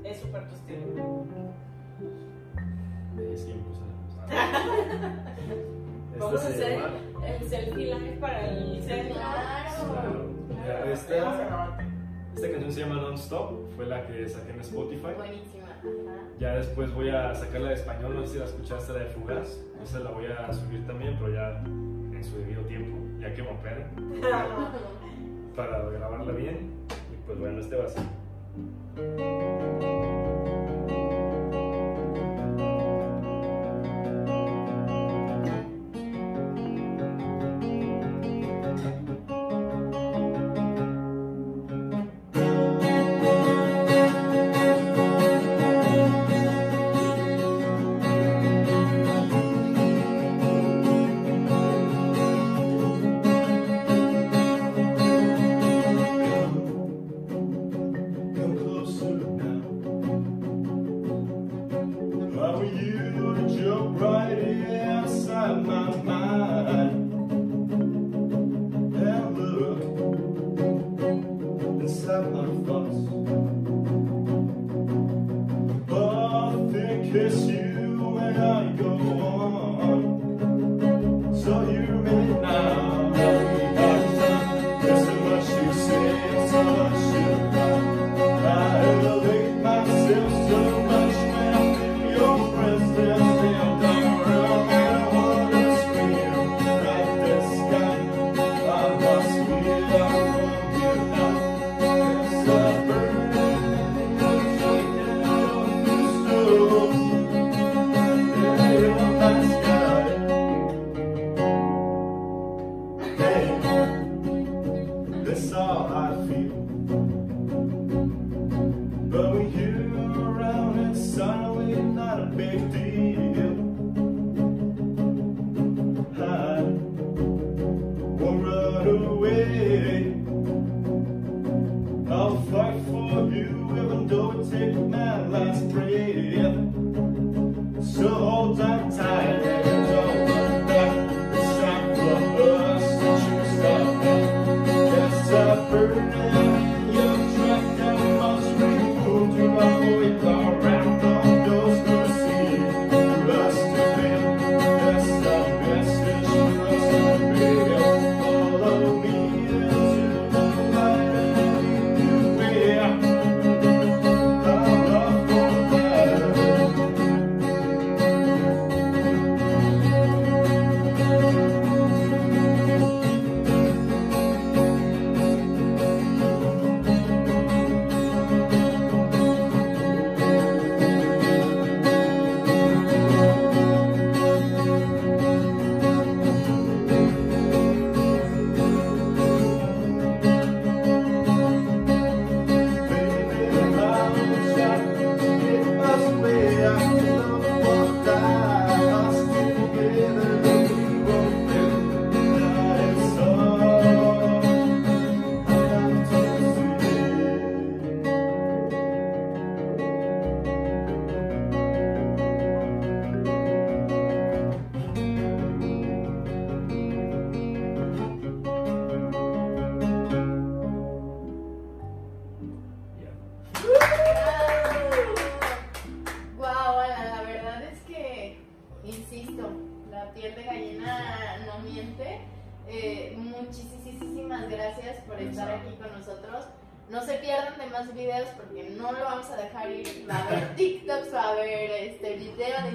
Es súper tu estilo. de siempre, pues, Vamos a hacer llama- el selfie live para el centro. Claro. Claro. Esta, canción se llama Non-Stop, fue la que saqué en Spotify. Buenísima. Ya después voy a sacarla de español, no sé si la escuchaste, la de Fugaz. Esa la voy a subir también, pero ya en su debido tiempo, ya que me operen, para grabarla bien. Y pues bueno, este va así. Come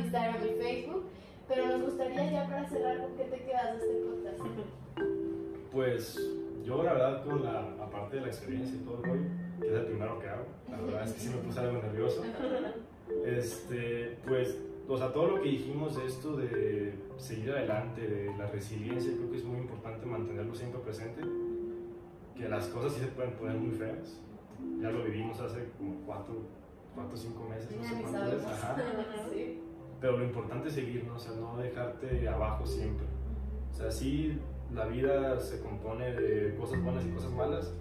Instagram y Facebook. Pero nos gustaría ya para cerrar, ¿con qué te quedas de este podcast? Pues yo la verdad con la, aparte de la experiencia y todo el rollo, que es el primero que hago, la verdad es que sí me puse algo nervioso. Este, pues, o sea, todo lo que dijimos de esto de seguir adelante, de la resiliencia, creo que es muy importante mantenerlo siempre presente, que las cosas sí se pueden poner muy feas. Ya lo vivimos hace como cuatro, cuatro o cinco meses, no sé cuántos meses. Ajá. Sí. Pero lo importante es seguir, ¿no? O sea, no dejarte abajo siempre. O sea, sí, la vida se compone de cosas buenas y cosas malas.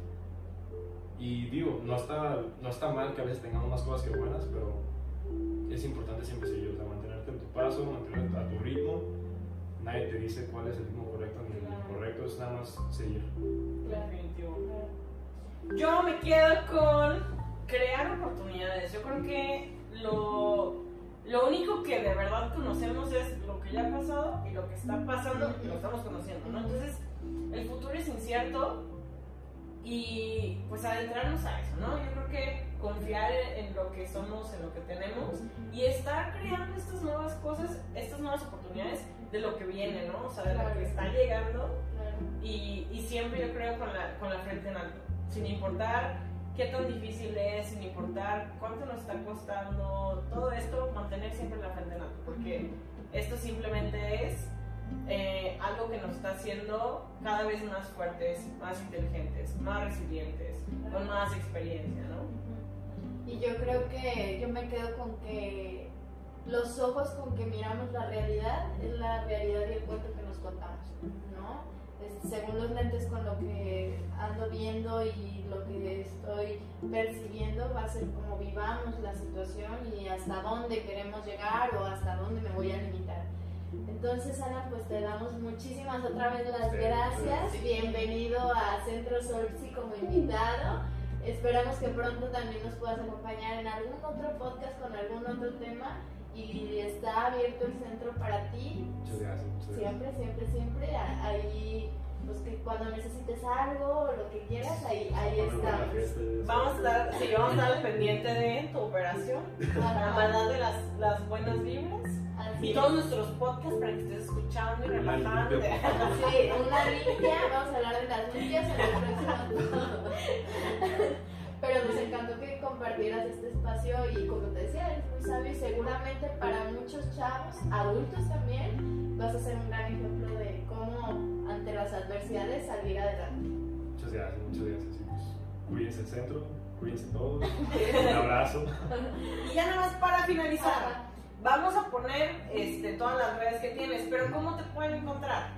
Y digo, no está, no está mal que a veces tengamos más cosas que buenas, pero es importante siempre seguir, o sea, mantenerte en tu paso, mantenerte a tu ritmo. Nadie te dice cuál es el ritmo correcto ni el incorrecto, es nada más seguir. Definitivo. Yo me quedo con crear oportunidades. Yo creo que lo, lo único que de verdad conocemos es lo que ya ha pasado y lo que está pasando y lo estamos conociendo, ¿no? Entonces, el futuro es incierto y pues adentrarnos a eso, ¿no? Yo creo que confiar en, lo que somos, en lo que tenemos y estar creando estas nuevas cosas, estas nuevas oportunidades de lo que viene, ¿no? O sea, de lo que está llegando y, y siempre yo creo con la, con la frente en alto, sin importar qué tan difícil es, sin importar cuánto nos está costando, todo esto, mantener siempre la frente en alto, porque esto simplemente es eh, algo que nos está haciendo cada vez más fuertes, más inteligentes, más resilientes, con más experiencia, ¿no? Y yo creo que yo me quedo con que los ojos con que miramos la realidad es la realidad y el cuento que nos contamos, ¿no? Según los lentes con lo que ando viendo y lo que percibiendo va a ser como vivamos la situación y hasta dónde queremos llegar o hasta dónde me voy a limitar. Entonces, Ana, pues te damos muchísimas otra vez las gracias. Bienvenido a Centro Solsi como invitado. Esperamos que pronto también nos puedas acompañar en algún otro podcast con algún otro tema y está abierto el centro para ti Muchas gracias, muchas gracias. siempre, siempre, siempre. Ahí, pues que cuando necesites algo o lo que quieras, ahí, ahí eso. Vamos a estar, sí, vamos a estar al pendiente de tu operación, para Ajá, mandarte las, las buenas vibras así y es. todos nuestros podcasts para que estés escuchando y favor. Sí, una limpia, vamos a hablar de las limpias en el próximo. Pero nos encantó que compartieras este espacio y como te decía, eres muy sabio y seguramente para muchos chavos, adultos también, vas a ser un gran ejemplo de cómo ante las adversidades salir adelante. Muchas gracias, muchas gracias. Pues, cuídense el centro, cuídense todos. Un abrazo. Y ya nada más para finalizar, vamos a poner este, todas las redes que tienes, pero ¿cómo te pueden encontrar?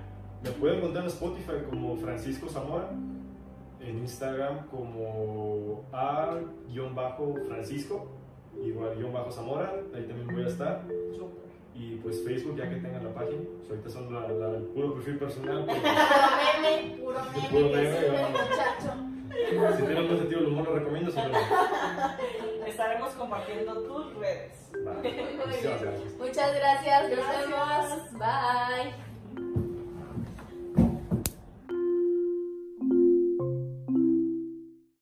Me pueden encontrar en Spotify como Francisco Zamora, en Instagram como a-francisco, igual guion bajo Zamora, ahí también voy a estar. Y pues Facebook, ya que tengan la página, pues ahorita son la, la- el puro perfil personal. Puro meme, puro meme, que muchacho. si tienen buen sentido del humor, lo recomiendo. Estaremos compartiendo tus redes. Va. Muchísimas gracias. Muchas gracias, nos vemos. Bye.